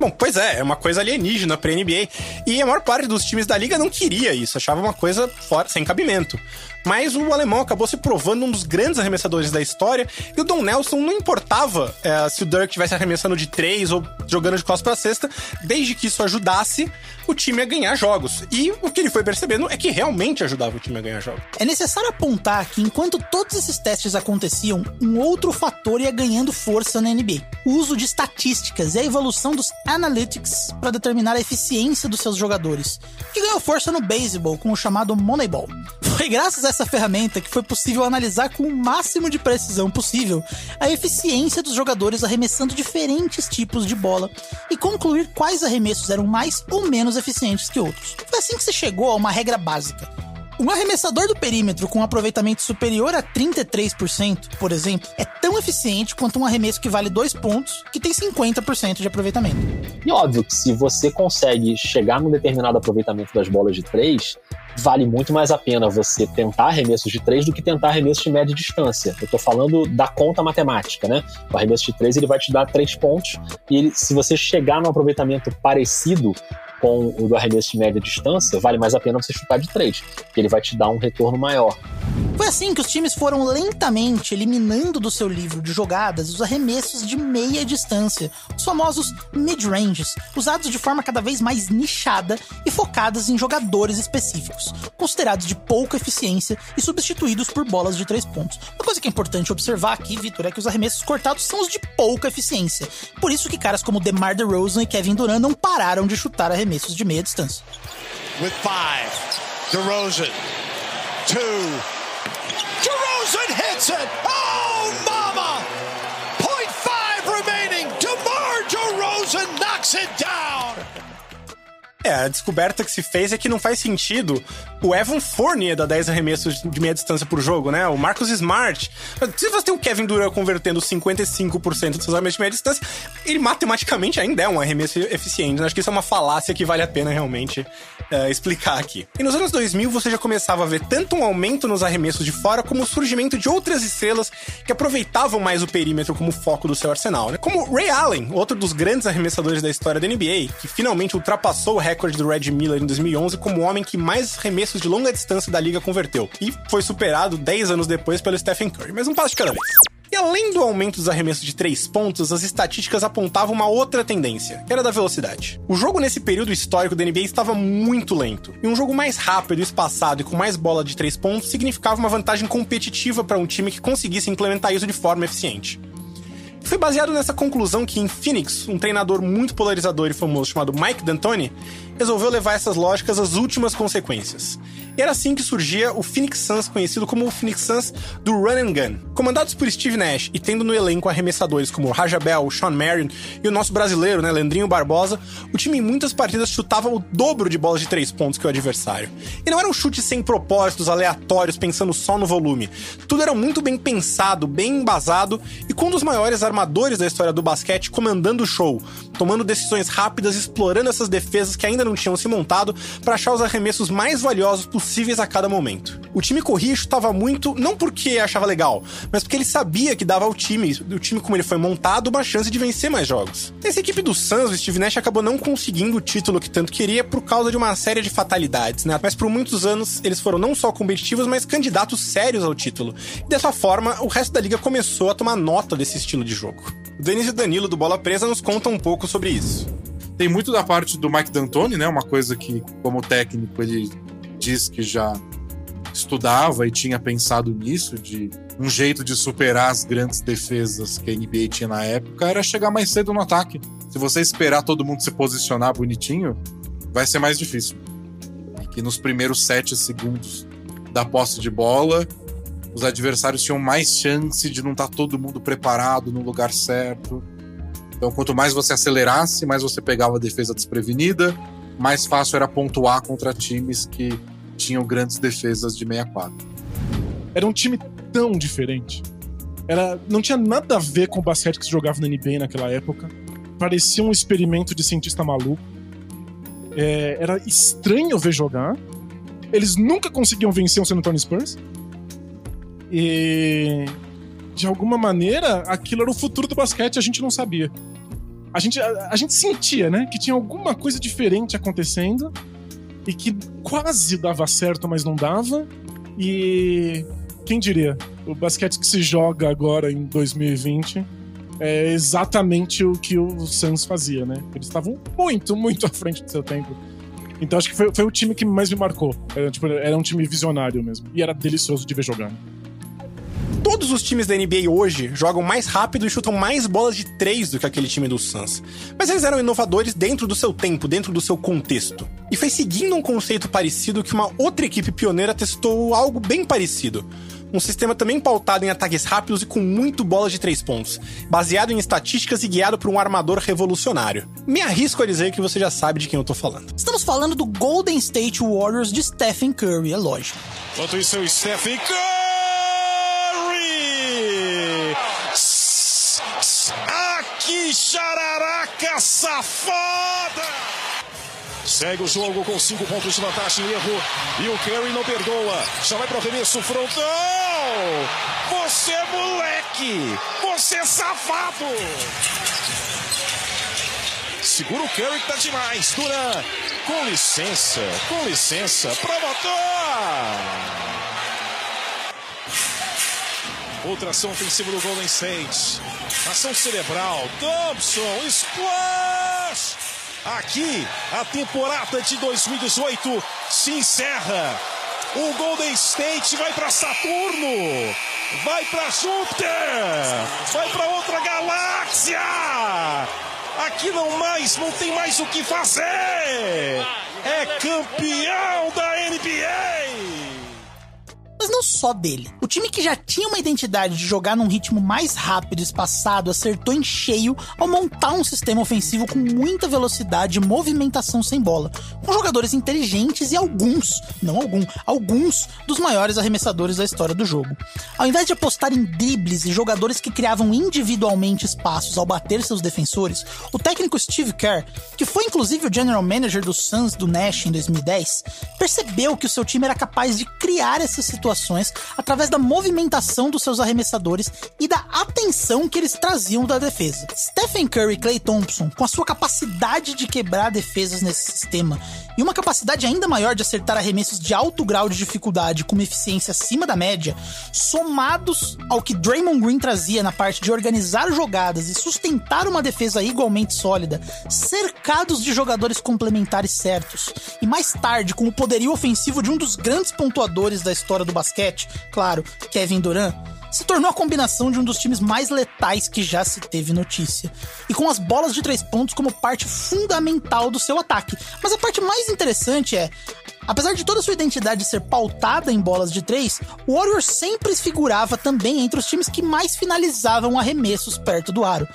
Speaker 2: Bom, pois é, é uma coisa alienígena pra NBA. E a maior parte dos times da liga não queria isso, achava uma coisa fora, sem cabimento. Mas o alemão acabou se provando um dos grandes arremessadores da história. E o Don Nelson não importava é, se o Dirk estivesse arremessando de três ou jogando de costas pra cesta, desde que isso ajudasse o time a ganhar jogos. E o que ele foi percebendo é que realmente ajudava o time a ganhar jogos.
Speaker 1: É necessário apontar que enquanto todos esses testes aconteciam, um outro fator ia ganhando força na NBA: o uso de estatísticas e a evolução dos analytics para determinar a eficiência dos seus jogadores, que ganhou força no beisebol com o chamado Moneyball. Foi graças a essa ferramenta que foi possível analisar com o máximo de precisão possível a eficiência dos jogadores arremessando diferentes tipos de bola e concluir quais arremessos eram mais ou menos eficientes que outros. Foi assim que se chegou a uma regra básica. Um arremessador do perímetro com um aproveitamento superior a 33%, por exemplo, é tão eficiente quanto um arremesso que vale 2 pontos, que tem 50% de aproveitamento.
Speaker 15: E óbvio que se você consegue chegar num determinado aproveitamento das bolas de 3, vale muito mais a pena você tentar arremessos de 3 do que tentar arremessos de média distância. Eu tô falando da conta matemática, né? O arremesso de 3 ele vai te dar 3 pontos e ele, se você chegar num aproveitamento parecido com o do arremesso de média distância, vale mais a pena você chutar de 3, porque ele vai te dar um retorno maior.
Speaker 1: Foi assim que os times foram lentamente eliminando do seu livro de jogadas os arremessos de meia distância, os famosos mid-ranges, usados de forma cada vez mais nichada e focadas em jogadores específicos, considerados de pouca eficiência e substituídos por bolas de três pontos. Uma coisa que é importante observar aqui, Vitor, é que os arremessos cortados são os de pouca eficiência. Por isso que caras como DeMar DeRozan e Kevin Durant não pararam de chutar arremessos de meia distância.
Speaker 12: With five, DeRozan, two, DeRozan hits it. Oh, mama! Point five remaining. DeMar DeRozan knocks it.
Speaker 2: É, a descoberta que se fez é que não faz sentido o Evan Fournier dar 10 arremessos de meia distância por jogo, né? O Marcus Smart. Se você tem o Kevin Durant convertendo 55% dos seus arremessos de meia distância, ele matematicamente ainda é um arremesso eficiente. Acho que isso é uma falácia que vale a pena realmente uh, explicar aqui. E nos anos 2000 você já começava a ver tanto um aumento nos arremessos de fora como o surgimento de outras estrelas que aproveitavam mais o perímetro como foco do seu arsenal, né? Como Ray Allen, outro dos grandes arremessadores da história da NBA, que finalmente ultrapassou o recorde do Red Miller em 2011 como o homem que mais arremessos de longa distância da liga converteu. E foi superado 10 anos depois pelo Stephen Curry, mas um passo de cada vez. E além do aumento dos arremessos de três pontos, as estatísticas apontavam uma outra tendência, que era da velocidade. O jogo nesse período histórico da NBA estava muito lento, e um jogo mais rápido, espaçado e com mais bola de três pontos significava uma vantagem competitiva para um time que conseguisse implementar isso de forma eficiente. Foi baseado nessa conclusão que em Phoenix, um treinador muito polarizador e famoso chamado Mike D'Antoni resolveu levar essas lógicas às últimas consequências. E era assim que surgia o Phoenix Suns, conhecido como o Phoenix Suns do Run and Gun. Comandados por Steve Nash e tendo no elenco arremessadores como Raja Bell, Sean Marion e o nosso brasileiro, né, Leandrinho Barbosa, o time em muitas partidas chutava o dobro de bolas de três pontos que o adversário. E não eram chutes sem propósitos, aleatórios, pensando só no volume. Tudo era muito bem pensado, bem embasado e com um dos maiores armadores da história do basquete comandando o show, tomando decisões rápidas, explorando essas defesas que ainda não tinham se montado para achar os arremessos mais valiosos possíveis a cada momento. O time corria e chutava muito, não porque achava legal, mas porque ele sabia que dava ao time, o time como ele foi montado, uma chance de vencer mais jogos. Nessa equipe do Suns, o Steve Nash acabou não conseguindo o título que tanto queria por causa de uma série de fatalidades, né? Mas por muitos anos eles foram não só competitivos, mas candidatos sérios ao título. E dessa forma, o resto da liga começou a tomar nota desse estilo de jogo. O Denis e Danilo do Bola Presa nos contam um pouco sobre isso.
Speaker 16: Tem muito da parte do Mike D'Antoni, né? Uma coisa que, como técnico, ele diz que já estudava e tinha pensado nisso, de um jeito de superar as grandes defesas que a NBA tinha na época era chegar mais cedo no ataque. Se você esperar todo mundo se posicionar bonitinho, vai ser mais difícil. E que nos primeiros sete segundos da posse de bola, os adversários tinham mais chance de não estar tá todo mundo preparado no lugar certo. Então, quanto mais você acelerasse, mais você pegava a defesa desprevenida, mais fácil era pontuar contra times que tinham grandes defesas de 64.
Speaker 17: Era um time tão diferente. Era, não tinha nada a ver com o basquete que se jogava na NBA naquela época. Parecia um experimento de cientista maluco. É, era estranho ver jogar. Eles nunca conseguiam vencer o San Antonio Spurs. E de alguma maneira, aquilo era o futuro do basquete, a gente não sabia. A gente, a, a gente sentia, né, que tinha alguma coisa diferente acontecendo e que quase dava certo, mas não dava. E quem diria? O basquete que se joga agora em 2020 é exatamente o que o Suns fazia, né? Eles estavam muito, muito à frente do seu tempo. Então acho que foi, foi o time que mais me marcou. Era, tipo, era um time visionário mesmo. E era delicioso de ver jogando.
Speaker 2: Todos os times da NBA hoje jogam mais rápido e chutam mais bolas de três do que aquele time do Suns. Mas eles eram inovadores dentro do seu tempo, dentro do seu contexto. E foi seguindo um conceito parecido que uma outra equipe pioneira testou algo bem parecido. Um sistema também pautado em ataques rápidos e com muito bolas de três pontos, baseado em estatísticas e guiado por um armador revolucionário. Me arrisco a dizer que você já sabe de quem eu tô falando.
Speaker 1: Estamos falando do Golden State Warriors de Stephen Curry, é lógico.
Speaker 3: Enquanto isso, é o Stephen Curry! Chararaca safada! Segue o jogo com cinco pontos de vantagem, erro. E o Curry não perdoa. Já vai para o arremesso frontal. Você é moleque! Você é safado! Segura o Curry que tá demais. Duran, com licença, com licença, pra botar! Outra ação ofensiva do Golden State. Ação cerebral. Thompson, splash! Aqui, a temporada de 2018 se encerra. O Golden State vai para Saturno, vai para Júpiter, vai para outra galáxia. Aqui não mais, não tem mais o que fazer. É campeão da
Speaker 1: não só dele. O time que já tinha uma identidade de jogar num ritmo mais rápido e espaçado acertou em cheio ao montar um sistema ofensivo com muita velocidade e movimentação sem bola, com jogadores inteligentes e alguns, não algum, alguns dos maiores arremessadores da história do jogo. Ao invés de apostar em dribles e jogadores que criavam individualmente espaços ao bater seus defensores, o técnico Steve Kerr, que foi inclusive o general manager dos Suns do Nash em 2010, percebeu que o seu time era capaz de criar essas situações através da movimentação dos seus arremessadores e da atenção que eles traziam da defesa. Stephen Curry e Klay Thompson, com a sua capacidade de quebrar defesas nesse sistema e uma capacidade ainda maior de acertar arremessos de alto grau de dificuldade com uma eficiência acima da média, somados ao que Draymond Green trazia na parte de organizar jogadas e sustentar uma defesa igualmente sólida, cercados de jogadores complementares certos, e mais tarde com o poderio ofensivo de um dos grandes pontuadores da história do basquete, claro, Kevin Durant, se tornou a combinação de um dos times mais letais que já se teve notícia. E com as bolas de três pontos como parte fundamental do seu ataque. Mas a parte mais interessante é. Apesar de toda sua identidade ser pautada em bolas de três, o Warriors sempre figurava também entre os times que mais finalizavam arremessos perto do aro.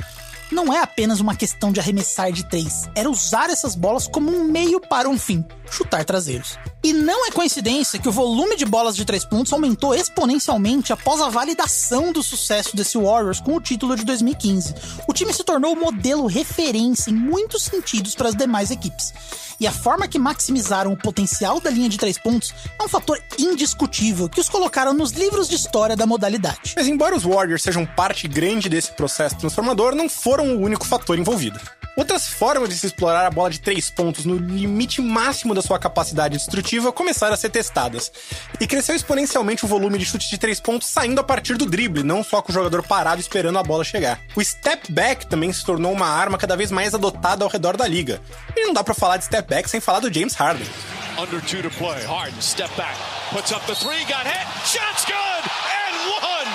Speaker 1: Não é apenas uma questão de arremessar de três, era usar essas bolas como um meio para um fim, chutar traseiros. E não é coincidência que o volume de bolas de três pontos aumentou exponencialmente após a validação do sucesso desse Warriors com o título de 2015. O time se tornou o modelo referência em muitos sentidos para as demais equipes. E a forma que maximizaram o potencial da linha de três pontos é um fator indiscutível que os colocaram nos livros de história da modalidade.
Speaker 2: Mas embora os Warriors sejam parte grande desse processo transformador, não foram o único fator envolvido. Outras formas de se explorar a bola de três pontos no limite máximo da sua capacidade destrutiva começaram a ser testadas. E cresceu exponencialmente o volume de chute de três pontos saindo a partir do drible, não só com o jogador parado esperando a bola chegar. O step back também se tornou uma arma cada vez mais adotada ao redor da liga. E não dá pra falar de step back sem falar do James Harden.
Speaker 12: Under two to play. Harden, step back. Puts up the three, got hit. Shot's good! And one!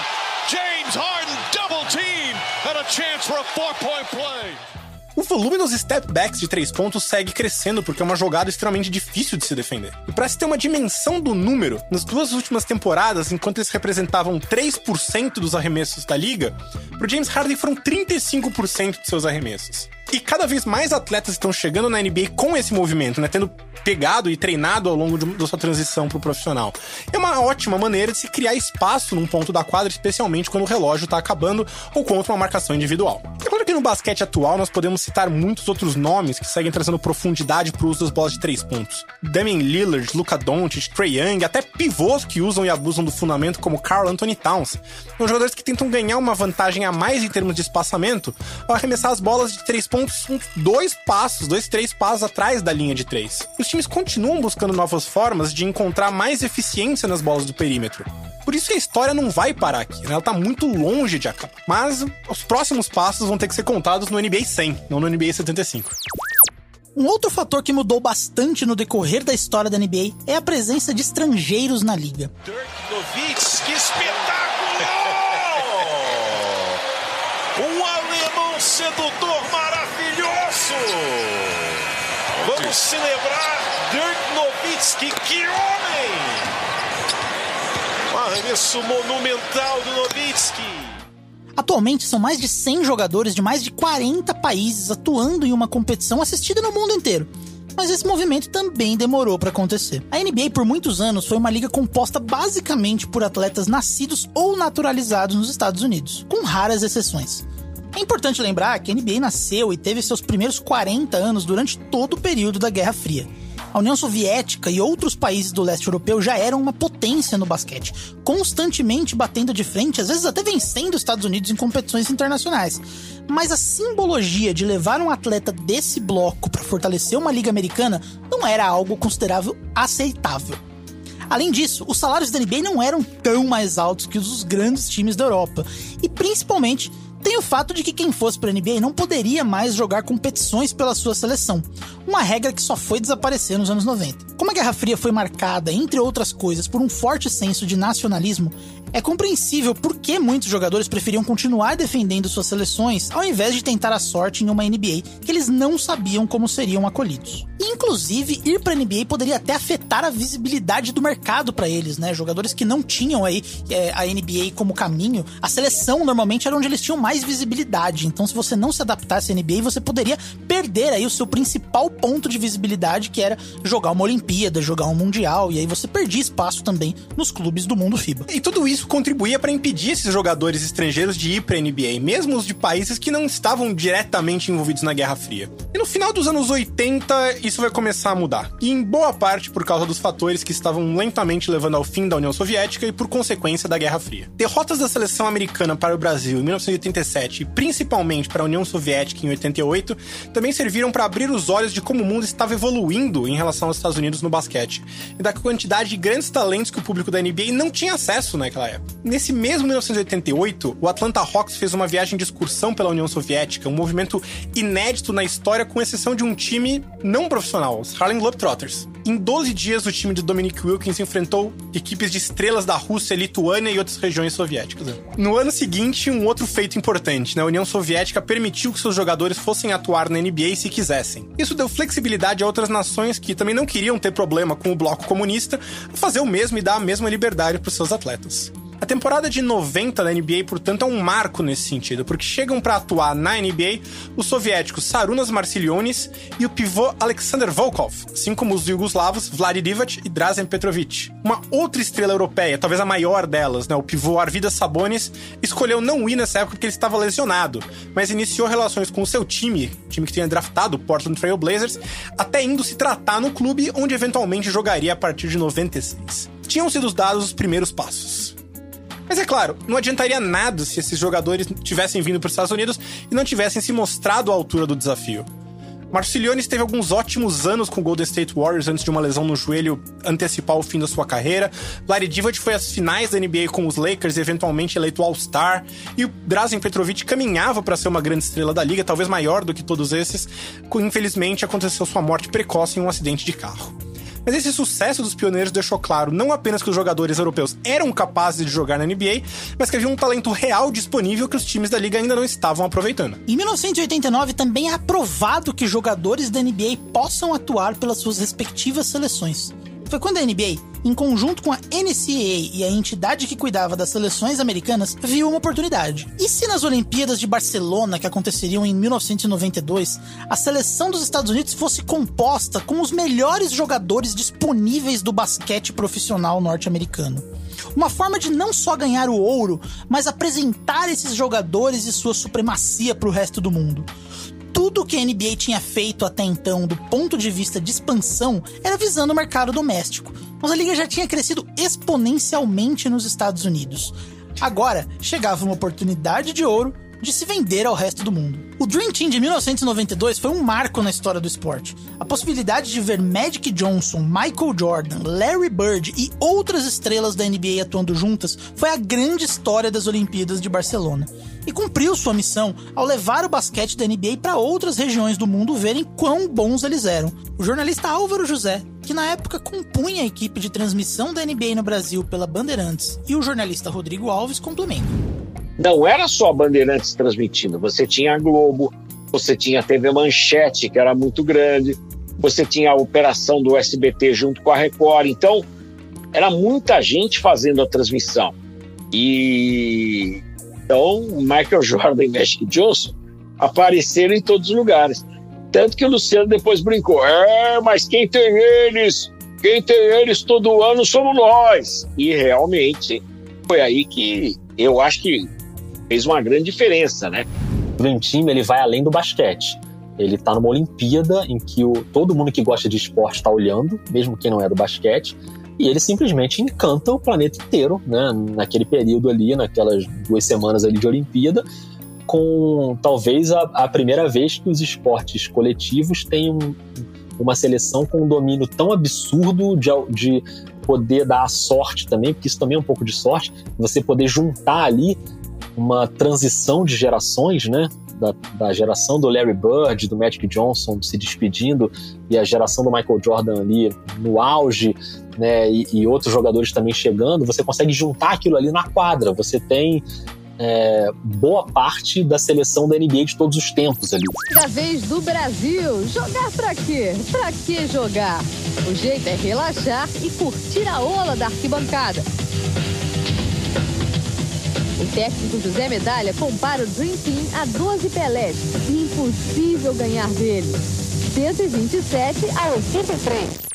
Speaker 12: James Harden, double team! And a chance for a four-point play.
Speaker 2: O volume dos step backs de três pontos segue crescendo porque é uma jogada extremamente difícil de se defender. E para se ter uma dimensão do número, nas duas últimas temporadas, enquanto eles representavam 3% dos arremessos da liga, pro James Harden foram 35% de seus arremessos. E cada vez mais atletas estão chegando na NBA com esse movimento, né? Tendo pegado e treinado ao longo de, da sua transição pro profissional. É uma ótima maneira de se criar espaço num ponto da quadra, especialmente quando o relógio tá acabando ou contra uma marcação individual. É claro que no basquete atual nós podemos citar muitos outros nomes que seguem trazendo profundidade pro uso das bolas de três pontos. Damian Lillard, Luka Doncic, Trey Young, até pivôs que usam e abusam do fundamento como Carl Anthony Towns. São jogadores que tentam ganhar uma vantagem a mais em termos de espaçamento ao arremessar as bolas de três pontos uns dois passos, dois, três passos atrás da linha de três. Os times continuam buscando novas formas de encontrar mais eficiência nas bolas do perímetro. Por isso que a história não vai parar aqui, né? ela tá muito longe de acabar. Mas os próximos passos vão ter que ser contados no NBA 100, não no NBA 75.
Speaker 1: Um outro fator que mudou bastante no decorrer da história da NBA é a presença de estrangeiros na liga.
Speaker 3: Dirk Nowitzki, Vamos celebrar Dirk Nowitzki, que homem! Um arremesso monumental do Nowitzki.
Speaker 1: Atualmente são mais de 100 jogadores de mais de 40 países atuando em uma competição assistida no mundo inteiro. Mas esse movimento também demorou para acontecer. A NBA por muitos anos foi uma liga composta basicamente por atletas nascidos ou naturalizados nos Estados Unidos, com raras exceções. É importante lembrar que a NBA nasceu e teve seus primeiros 40 anos durante todo o período da Guerra Fria. A União Soviética e outros países do leste europeu já eram uma potência no basquete, constantemente batendo de frente, às vezes até vencendo os Estados Unidos em competições internacionais. Mas a simbologia de levar um atleta desse bloco para fortalecer uma liga americana não era algo considerável aceitável. Além disso, os salários da NBA não eram tão mais altos que os dos grandes times da Europa, e principalmente tem o fato de que quem fosse para a NBA não poderia mais jogar competições pela sua seleção, uma regra que só foi desaparecer nos anos 90. Como a Guerra Fria foi marcada, entre outras coisas, por um forte senso de nacionalismo, é compreensível por que muitos jogadores preferiam continuar defendendo suas seleções ao invés de tentar a sorte em uma NBA que eles não sabiam como seriam acolhidos. Inclusive, ir para a NBA poderia até afetar a visibilidade do mercado para eles, né? Jogadores que não tinham aí é, a NBA como caminho, a seleção normalmente era onde eles tinham mais visibilidade. Então, se você não se adaptasse à NBA, você poderia perder aí o seu principal ponto de visibilidade, que era jogar uma Olimpíada, jogar um Mundial, e aí você perdia espaço também nos clubes do mundo FIBA.
Speaker 2: E tudo isso contribuía para impedir esses jogadores estrangeiros de ir para a NBA, mesmo os de países que não estavam diretamente envolvidos na Guerra Fria. E no final dos anos 80, isso vai começar a mudar. E em boa parte por causa dos fatores que estavam lentamente levando ao fim da União Soviética e por consequência da Guerra Fria. Derrotas da seleção americana para o Brasil em 1987 e principalmente para a União Soviética em 88 também serviram para abrir os olhos de como o mundo estava evoluindo em relação aos Estados Unidos no basquete e da quantidade de grandes talentos que o público da NBA não tinha acesso naquela época. Nesse mesmo 1988, o Atlanta Hawks fez uma viagem de excursão pela União Soviética, um movimento inédito na história, com exceção de um time não profissional, os Harlem Globetrotters. Em 12 dias, o time de Dominic Wilkins enfrentou equipes de estrelas da Rússia, Lituânia e outras regiões soviéticas. No ano seguinte, um outro feito importante, né? a União Soviética permitiu que seus jogadores fossem atuar na NBA se quisessem. Isso deu flexibilidade a outras nações que também não queriam ter problema com o bloco comunista a fazer o mesmo e dar a mesma liberdade para seus atletas. A temporada de 90 da NBA, portanto, é um marco nesse sentido, porque chegam para atuar na NBA os soviéticos Sarunas Marsilionis e o pivô Alexander Volkov, assim como os jugoslavos Vlad Divac e Drazen Petrovic. Uma outra estrela europeia, talvez a maior delas, né, o pivô Arvidas Sabonis, escolheu não ir nessa época porque ele estava lesionado, mas iniciou relações com o seu time, time que tinha draftado o Portland Trail Blazers, até indo se tratar no clube onde eventualmente jogaria a partir de 96. Tinham sido dados os primeiros passos. Mas é claro, não adiantaria nada se esses jogadores tivessem vindo para os Estados Unidos e não tivessem se mostrado à altura do desafio. Marciliones teve alguns ótimos anos com o Golden State Warriors antes de uma lesão no joelho antecipar o fim da sua carreira. Larry Divac foi às finais da NBA com os Lakers e eventualmente eleito All-Star. E o Drazen Petrovic caminhava para ser uma grande estrela da liga, talvez maior do que todos esses. Infelizmente, aconteceu sua morte precoce em um acidente de carro. Mas esse sucesso dos pioneiros deixou claro não apenas que os jogadores europeus eram capazes de jogar na NBA, mas que havia um talento real disponível que os times da liga ainda não estavam aproveitando.
Speaker 1: Em 1989 também é aprovado que jogadores da NBA possam atuar pelas suas respectivas seleções. Foi quando a NBA, em conjunto com a NCAA e a entidade que cuidava das seleções americanas, viu uma oportunidade. E se nas Olimpíadas de Barcelona, que aconteceriam em 1992, a seleção dos Estados Unidos fosse composta com os melhores jogadores disponíveis do basquete profissional norte-americano? Uma forma de não só ganhar o ouro, mas apresentar esses jogadores e sua supremacia para o resto do mundo tudo que a NBA tinha feito até então, do ponto de vista de expansão, era visando o mercado doméstico. Mas a liga já tinha crescido exponencialmente nos Estados Unidos. Agora chegava uma oportunidade de ouro de se vender ao resto do mundo. O Dream Team de 1992 foi um marco na história do esporte. A possibilidade de ver Magic Johnson, Michael Jordan, Larry Bird e outras estrelas da NBA atuando juntas foi a grande história das Olimpíadas de Barcelona. E cumpriu sua missão ao levar o basquete da NBA para outras regiões do mundo verem quão bons eles eram. O jornalista Álvaro José, que na época compunha a equipe de transmissão da NBA no Brasil pela Bandeirantes, e o jornalista Rodrigo Alves complementam
Speaker 18: não era só a Bandeirantes transmitindo, você tinha a Globo, você tinha a TV Manchete, que era muito grande, você tinha a operação do SBT junto com a Record, então era muita gente fazendo a transmissão. E então Michael Jordan e Magic Johnson apareceram em todos os lugares. Tanto que o Luciano depois brincou: é, mas quem tem eles, quem tem eles todo ano somos nós. E realmente foi aí que eu acho que fez uma grande diferença, né?
Speaker 15: O Dream Team ele vai além do basquete. Ele está numa Olimpíada em que o, todo mundo que gosta de esporte está olhando, mesmo quem não é do basquete, e ele simplesmente encanta o planeta inteiro, né? Naquele período ali, naquelas duas semanas ali de Olimpíada, com talvez a, a primeira vez que os esportes coletivos têm um, uma seleção com um domínio tão absurdo de, de poder dar a sorte também, porque isso também é um pouco de sorte, você poder juntar ali uma transição de gerações, né? Da, da, geração do Larry Bird, do Magic Johnson se despedindo e a geração do Michael Jordan ali no auge, né? E, e outros jogadores também chegando, você consegue juntar aquilo ali na quadra. Você tem é, boa parte da seleção da NBA de todos os tempos ali.
Speaker 19: Da vez do Brasil, jogar pra quê? Pra que jogar? O jeito é relaxar e curtir a ola da arquibancada. O técnico José Medalha compara o Dream Team a 12 Pelés. Impossível ganhar dele. 127 a 83.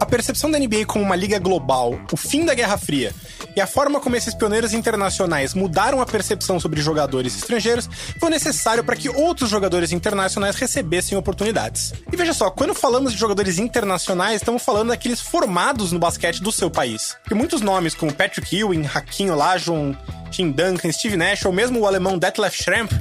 Speaker 2: A percepção da NBA como uma liga global, o fim da Guerra Fria e a forma como esses pioneiros internacionais mudaram a percepção sobre jogadores estrangeiros foi necessário para que outros jogadores internacionais recebessem oportunidades. E veja só, quando falamos de jogadores internacionais, estamos falando daqueles formados no basquete do seu país. Porque muitos nomes como Patrick Ewing, Hakim Olajuwon, Tim Duncan, Steve Nash ou mesmo o alemão Detlef Schrempf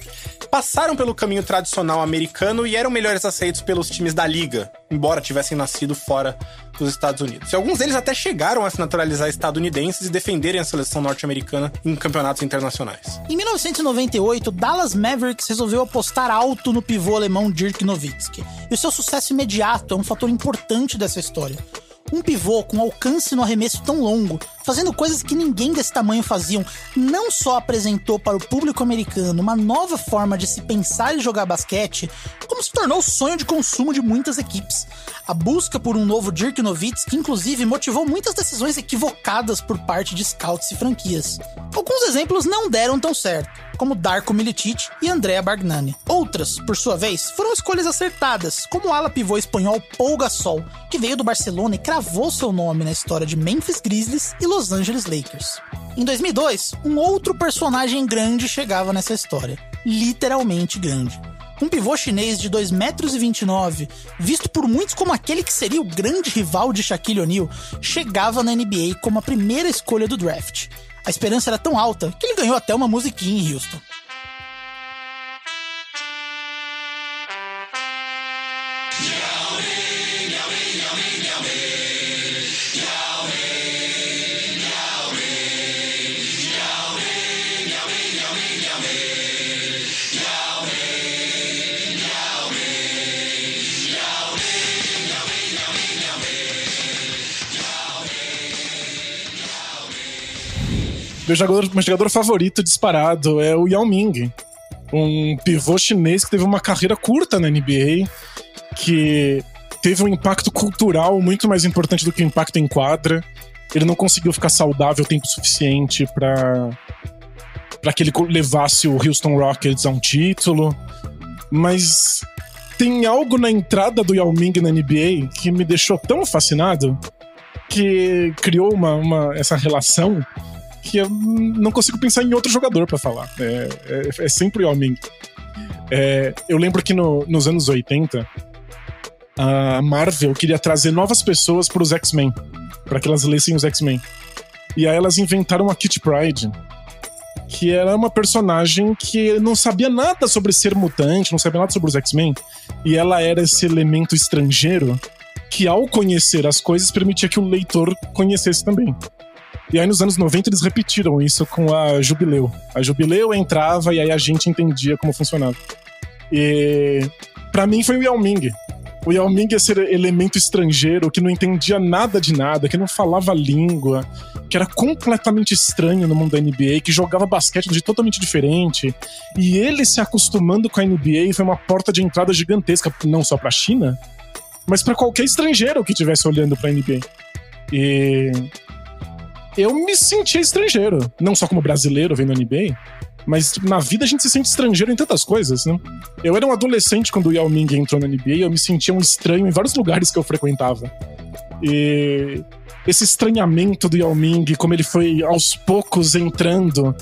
Speaker 2: passaram pelo caminho tradicional americano e eram melhores aceitos pelos times da liga, embora tivessem nascido fora dos Estados Unidos. E alguns deles até chegaram a se naturalizar estadunidenses e defenderem a seleção norte-americana em campeonatos internacionais.
Speaker 1: Em 1998, Dallas Mavericks resolveu apostar alto no pivô alemão Dirk Nowitzki. E o seu sucesso imediato é um fator importante dessa história. Um pivô com alcance no arremesso tão longo, fazendo coisas que ninguém desse tamanho faziam, não só apresentou para o público americano uma nova forma de se pensar e jogar basquete, como se tornou o sonho de consumo de muitas equipes. A busca por um novo Dirk Nowitzki, inclusive, motivou muitas decisões equivocadas por parte de scouts e franquias. Alguns exemplos não deram tão certo, como Darko Milicic e Andrea Bargnani. Outras, por sua vez, foram escolhas acertadas, como o ala pivô espanhol Paul Gasol, que veio do Barcelona e cravou seu nome na história de Memphis Grizzlies e Los Angeles Lakers. Em 2002, um outro personagem grande chegava nessa história, literalmente grande. Um pivô chinês de 2,29 metros, visto por muitos como aquele que seria o grande rival de Shaquille O'Neal, chegava na NBA como a primeira escolha do draft. A esperança era tão alta que ele ganhou até uma musiquinha em Houston.
Speaker 17: Meu jogador, meu jogador favorito disparado é o Yao Ming, um pivô chinês que teve uma carreira curta na NBA, que teve um impacto cultural muito mais importante do que o impacto em quadra. Ele não conseguiu ficar saudável o tempo suficiente para para que ele levasse o Houston Rockets a um título, mas tem algo na entrada do Yao Ming na NBA que me deixou tão fascinado que criou uma, uma essa relação que eu não consigo pensar em outro jogador para falar. É, é, é, sempre o. É, eu lembro que no, nos anos 80, a Marvel queria trazer novas pessoas para os X-Men, para que elas lessem os X-Men. E aí elas inventaram a Kitty Pride, que era uma personagem que não sabia nada sobre ser mutante, não sabia nada sobre os X-Men, e ela era esse elemento estrangeiro que, ao conhecer as coisas, permitia que o leitor conhecesse também. E aí nos anos 90 eles repetiram isso com a Jubileu. A Jubileu entrava e aí a gente entendia como funcionava. E para mim foi o Yao Ming. O Yao Ming esse elemento estrangeiro que não entendia nada de nada, que não falava língua, que era completamente estranho no mundo da NBA, que jogava basquete de totalmente diferente. E ele se acostumando com a NBA foi uma porta de entrada gigantesca, não só para a China, mas para qualquer estrangeiro que estivesse olhando para a NBA. E eu me sentia estrangeiro. Não só como brasileiro vendo NBA, Mas tipo, na vida a gente se sente estrangeiro em tantas coisas, né? Eu era um adolescente quando o Yao Ming entrou na NBA e eu me sentia um estranho em vários lugares que eu frequentava. E esse estranhamento do Yao Ming, como ele foi aos poucos entrando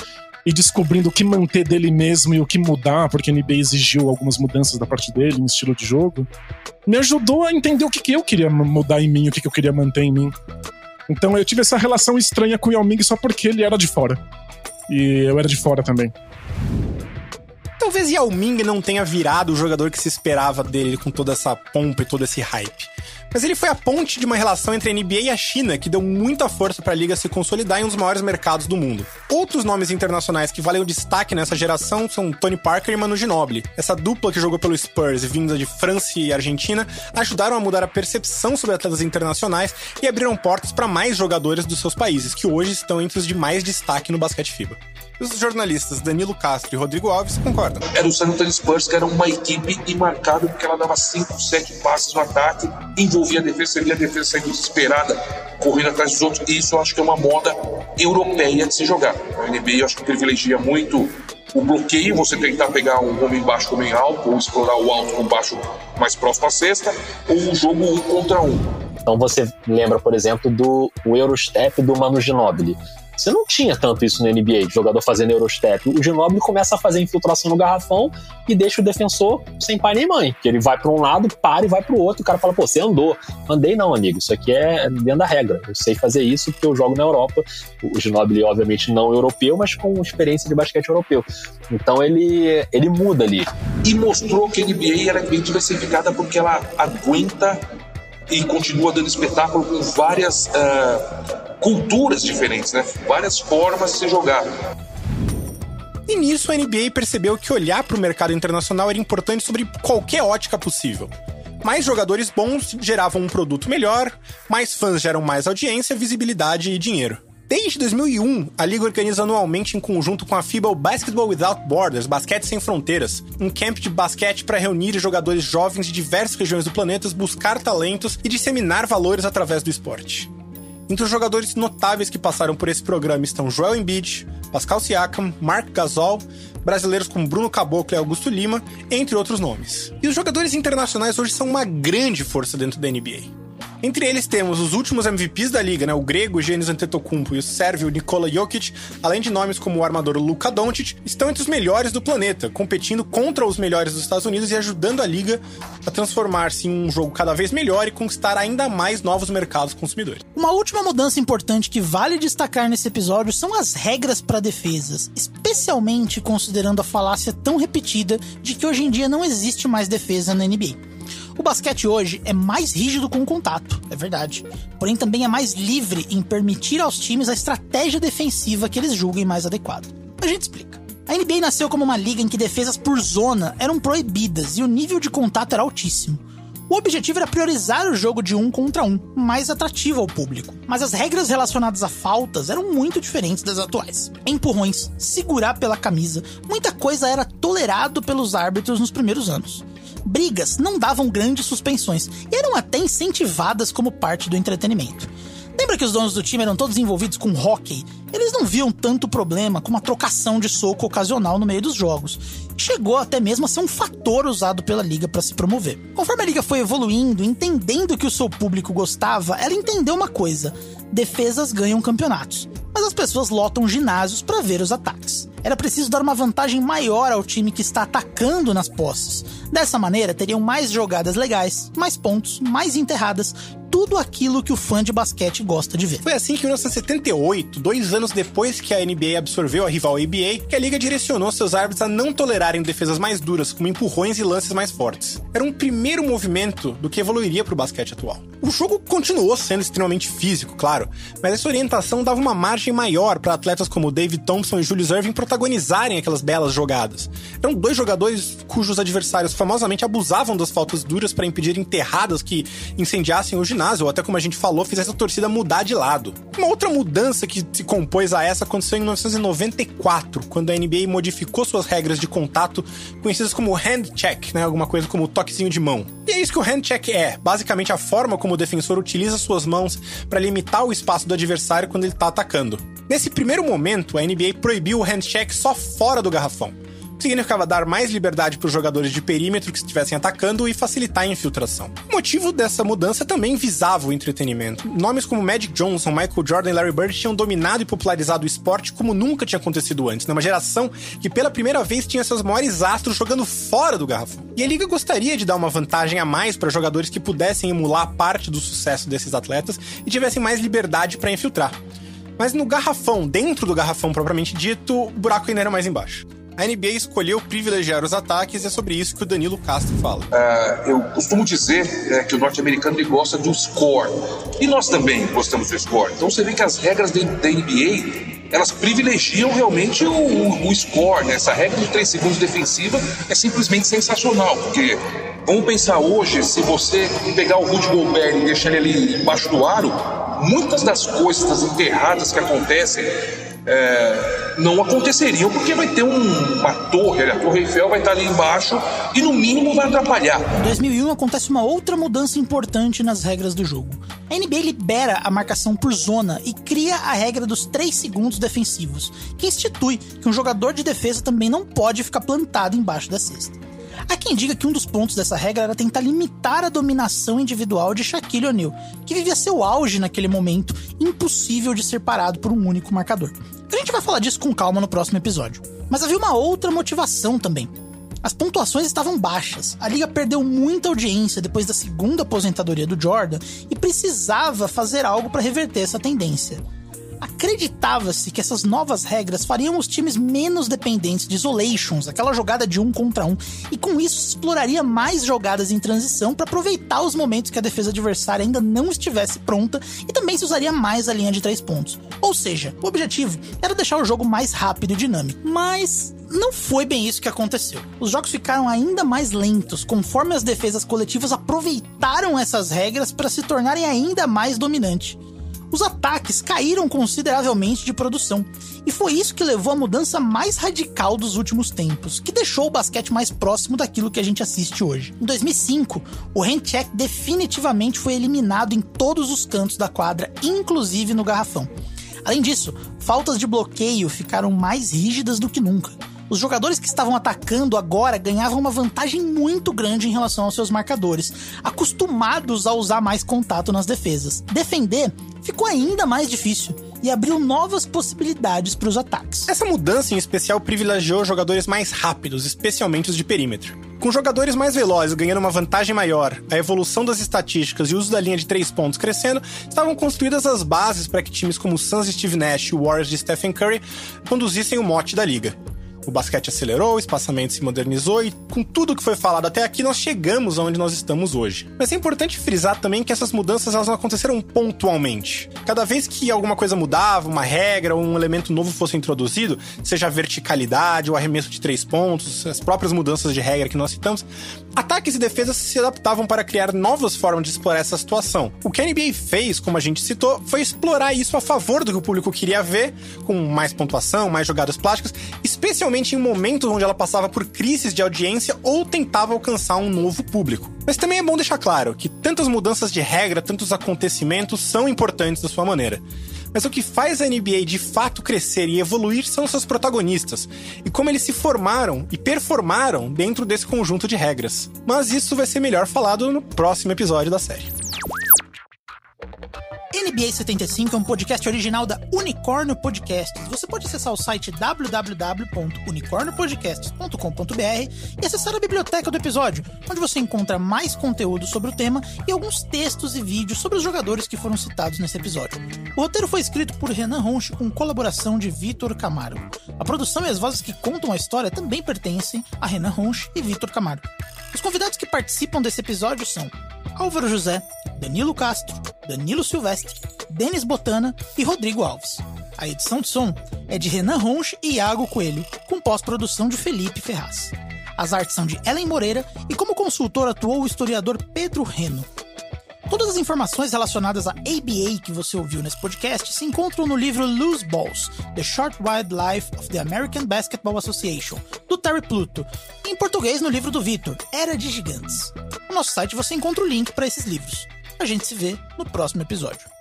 Speaker 17: e descobrindo o que manter dele mesmo e o que mudar, porque a NBA exigiu algumas mudanças da parte dele em estilo de jogo, me ajudou a entender o que, que eu queria mudar em mim, o que, que eu queria manter em mim. Então eu tive essa relação estranha com o Yao Ming só porque ele era de fora. E eu era de fora também.
Speaker 2: Talvez Yao Ming não tenha virado o jogador que se esperava dele com toda essa pompa e todo esse hype. Mas ele foi a ponte de uma relação entre a NBA e a China que deu muita força para a liga se consolidar em um dos maiores mercados do mundo. Outros nomes internacionais que valem o destaque nessa geração são Tony Parker e Manu Ginobili. Essa dupla que jogou pelo Spurs, vinda de França e Argentina, ajudaram a mudar a percepção sobre atletas internacionais e abriram portas para mais jogadores dos seus países, que hoje estão entre os de mais destaque no basquete FIBA. Os jornalistas Danilo Castro e Rodrigo Alves concordam.
Speaker 20: Era o San Antonio Spurs, que era uma equipe imarcável, porque ela dava 5, 7 passes no ataque, envolvia a defesa, via a defesa saindo desesperada, correndo atrás dos outros, e isso eu acho que é uma moda europeia de se jogar. A NBA eu acho que privilegia muito o bloqueio, você tentar pegar um homem baixo homem alto, ou explorar o alto com baixo mais próximo à cesta, ou o jogo um contra um.
Speaker 15: Então você lembra, por exemplo, do Eurostep do Manu Ginobili. Você não tinha tanto isso na NBA, jogador fazendo Eurostep. O Ginobili começa a fazer infiltração no garrafão e deixa o defensor sem pai nem mãe. Que ele vai para um lado, para e vai para o outro. O cara fala, pô, você andou. Andei não, amigo. Isso aqui é dentro da regra. Eu sei fazer isso porque eu jogo na Europa. O Ginobili, obviamente, não europeu, mas com experiência de basquete europeu. Então ele, ele muda ali.
Speaker 20: E mostrou que a NBA era bem diversificada porque ela aguenta e continua dando espetáculo com várias uh, culturas diferentes, né? Várias formas de se jogar.
Speaker 2: E nisso a NBA percebeu que olhar para o mercado internacional era importante sobre qualquer ótica possível. Mais jogadores bons geravam um produto melhor, mais fãs geram mais audiência, visibilidade e dinheiro. Desde 2001, a liga organiza anualmente em conjunto com a FIBA o Basketball Without Borders, Basquete Sem Fronteiras, um camp de basquete para reunir jogadores jovens de diversas regiões do planeta, buscar talentos e disseminar valores através do esporte. Entre os jogadores notáveis que passaram por esse programa estão Joel Embiid, Pascal Siakam, Mark Gasol, brasileiros como Bruno Caboclo e Augusto Lima, entre outros nomes. E os jogadores internacionais hoje são uma grande força dentro da NBA. Entre eles temos os últimos MVPs da liga, né? O grego Giannis Antetokounmpo e o sérvio Nikola Jokic, além de nomes como o armador Luka Doncic, estão entre os melhores do planeta, competindo contra os melhores dos Estados Unidos e ajudando a liga a transformar-se em um jogo cada vez melhor e conquistar ainda mais novos mercados consumidores.
Speaker 1: Uma última mudança importante que vale destacar nesse episódio são as regras para defesas, especialmente considerando a falácia tão repetida de que hoje em dia não existe mais defesa na NBA. O basquete hoje é mais rígido com o contato, é verdade. Porém, também é mais livre em permitir aos times a estratégia defensiva que eles julguem mais adequada. A gente explica. A NBA nasceu como uma liga em que defesas por zona eram proibidas e o nível de contato era altíssimo. O objetivo era priorizar o jogo de um contra um, mais atrativo ao público. Mas as regras relacionadas a faltas eram muito diferentes das atuais. Empurrões, segurar pela camisa, muita coisa era tolerado pelos árbitros nos primeiros anos brigas não davam grandes suspensões e eram até incentivadas como parte do entretenimento. Lembra que os donos do time eram todos envolvidos com hockey? Eles não viam tanto problema com uma trocação de soco ocasional no meio dos jogos. Chegou até mesmo a ser um fator usado pela liga para se promover. Conforme a liga foi evoluindo, entendendo que o seu público gostava, ela entendeu uma coisa: defesas ganham campeonatos mas as pessoas lotam ginásios para ver os ataques. Era preciso dar uma vantagem maior ao time que está atacando nas posses. Dessa maneira, teriam mais jogadas legais, mais pontos, mais enterradas, tudo aquilo que o fã de basquete gosta de ver.
Speaker 2: Foi assim que em 1978, dois anos depois que a NBA absorveu a rival ABA, que a liga direcionou seus árbitros a não tolerarem defesas mais duras, como empurrões e lances mais fortes. Era um primeiro movimento do que evoluiria para o basquete atual. O jogo continuou sendo extremamente físico, claro, mas essa orientação dava uma margem maior para atletas como David Thompson e Julius Irving protagonizarem aquelas belas jogadas. Eram dois jogadores cujos adversários famosamente abusavam das faltas duras para impedir enterradas que incendiassem o ginásio, ou até como a gente falou, fizesse a torcida mudar de lado. Uma outra mudança que se compôs a essa aconteceu em 1994, quando a NBA modificou suas regras de contato, conhecidas como hand check, né? Alguma coisa como toquezinho de mão. E é isso que o hand check é, basicamente a forma como o defensor utiliza suas mãos para limitar o espaço do adversário quando ele está atacando. Nesse primeiro momento, a NBA proibiu o handshake só fora do garrafão significava dar mais liberdade para os jogadores de perímetro que estivessem atacando e facilitar a infiltração. O motivo dessa mudança também visava o entretenimento. Nomes como Magic Johnson, Michael Jordan e Larry Bird tinham dominado e popularizado o esporte como nunca tinha acontecido antes, numa geração que pela primeira vez tinha seus maiores astros jogando fora do garrafão. E a liga gostaria de dar uma vantagem a mais para jogadores que pudessem emular parte do sucesso desses atletas e tivessem mais liberdade para infiltrar. Mas no garrafão, dentro do garrafão propriamente dito, o buraco ainda era mais embaixo a NBA escolheu privilegiar os ataques e é sobre isso que o Danilo Castro fala.
Speaker 20: Uh, eu costumo dizer é, que o norte-americano gosta do score. E nós também gostamos do score. Então você vê que as regras da NBA elas privilegiam realmente o, o, o score. Né? Essa regra de 3 segundos defensiva é simplesmente sensacional, porque vamos pensar hoje, se você pegar o Rudy Gobert e deixar ele ali embaixo do aro, muitas das coisas enterradas que acontecem é, não aconteceriam porque vai ter um, uma torre, a Torre Eiffel vai estar ali embaixo e no mínimo vai atrapalhar.
Speaker 1: Em 2001 acontece uma outra mudança importante nas regras do jogo. A NBA libera a marcação por zona e cria a regra dos 3 segundos defensivos, que institui que um jogador de defesa também não pode ficar plantado embaixo da cesta. Há quem diga que um dos pontos dessa regra era tentar limitar a dominação individual de Shaquille O'Neal, que vivia seu auge naquele momento, impossível de ser parado por um único marcador. A gente vai falar disso com calma no próximo episódio. Mas havia uma outra motivação também. As pontuações estavam baixas, a liga perdeu muita audiência depois da segunda aposentadoria do Jordan e precisava fazer algo para reverter essa tendência. Acreditava-se que essas novas regras fariam os times menos dependentes de isolations, aquela jogada de um contra um, e com isso exploraria mais jogadas em transição para aproveitar os momentos que a defesa adversária ainda não estivesse pronta e também se usaria mais a linha de três pontos. Ou seja, o objetivo era deixar o jogo mais rápido e dinâmico. Mas não foi bem isso que aconteceu. Os jogos ficaram ainda mais lentos conforme as defesas coletivas aproveitaram essas regras para se tornarem ainda mais dominantes os ataques caíram consideravelmente de produção. E foi isso que levou à mudança mais radical dos últimos tempos, que deixou o basquete mais próximo daquilo que a gente assiste hoje. Em 2005, o handcheck definitivamente foi eliminado em todos os cantos da quadra, inclusive no garrafão. Além disso, faltas de bloqueio ficaram mais rígidas do que nunca. Os jogadores que estavam atacando agora ganhavam uma vantagem muito grande em relação aos seus marcadores, acostumados a usar mais contato nas defesas. Defender ficou ainda mais difícil e abriu novas possibilidades para os ataques.
Speaker 2: Essa mudança em especial privilegiou jogadores mais rápidos, especialmente os de perímetro. Com jogadores mais velozes ganhando uma vantagem maior, a evolução das estatísticas e o uso da linha de três pontos crescendo, estavam construídas as bases para que times como o Suns de Steve Nash e o Warriors de Stephen Curry conduzissem o mote da liga. O basquete acelerou, o espaçamento se modernizou e, com tudo que foi falado até aqui, nós chegamos aonde nós estamos hoje. Mas é importante frisar também que essas mudanças elas não aconteceram pontualmente. Cada vez que alguma coisa mudava, uma regra ou um elemento novo fosse introduzido, seja a verticalidade ou arremesso de três pontos, as próprias mudanças de regra que nós citamos, ataques e defesas se adaptavam para criar novas formas de explorar essa situação. O que a NBA fez, como a gente citou, foi explorar isso a favor do que o público queria ver, com mais pontuação, mais jogadas plásticas, especialmente em momentos onde ela passava por crises de audiência ou tentava alcançar um novo público. Mas também é bom deixar claro que tantas mudanças de regra, tantos acontecimentos são importantes da sua maneira. Mas o que faz a NBA de fato crescer e evoluir são seus protagonistas e como eles se formaram e performaram dentro desse conjunto de regras. Mas isso vai ser melhor falado no próximo episódio da série.
Speaker 1: NBA 75 é um podcast original da Unicórnio Podcasts. Você pode acessar o site www.unicorniopodcasts.com.br e acessar a biblioteca do episódio, onde você encontra mais conteúdo sobre o tema e alguns textos e vídeos sobre os jogadores que foram citados nesse episódio. O roteiro foi escrito por Renan Ronch com colaboração de Vitor Camargo. A produção e as vozes que contam a história também pertencem a Renan Ronch e Vitor Camargo. Os convidados que participam desse episódio são Álvaro José, Danilo Castro, Danilo Silvestre, Denis Botana e Rodrigo Alves. A edição de som é de Renan Ronch e Iago Coelho, com pós-produção de Felipe Ferraz. As artes são de Ellen Moreira e como consultor atuou o historiador Pedro Reno. Todas as informações relacionadas à ABA que você ouviu nesse podcast se encontram no livro Loose Balls: The Short Wild Life of the American Basketball Association, do Terry Pluto, e em português no livro do Vitor, Era de Gigantes. No nosso site você encontra o link para esses livros. A gente se vê no próximo episódio.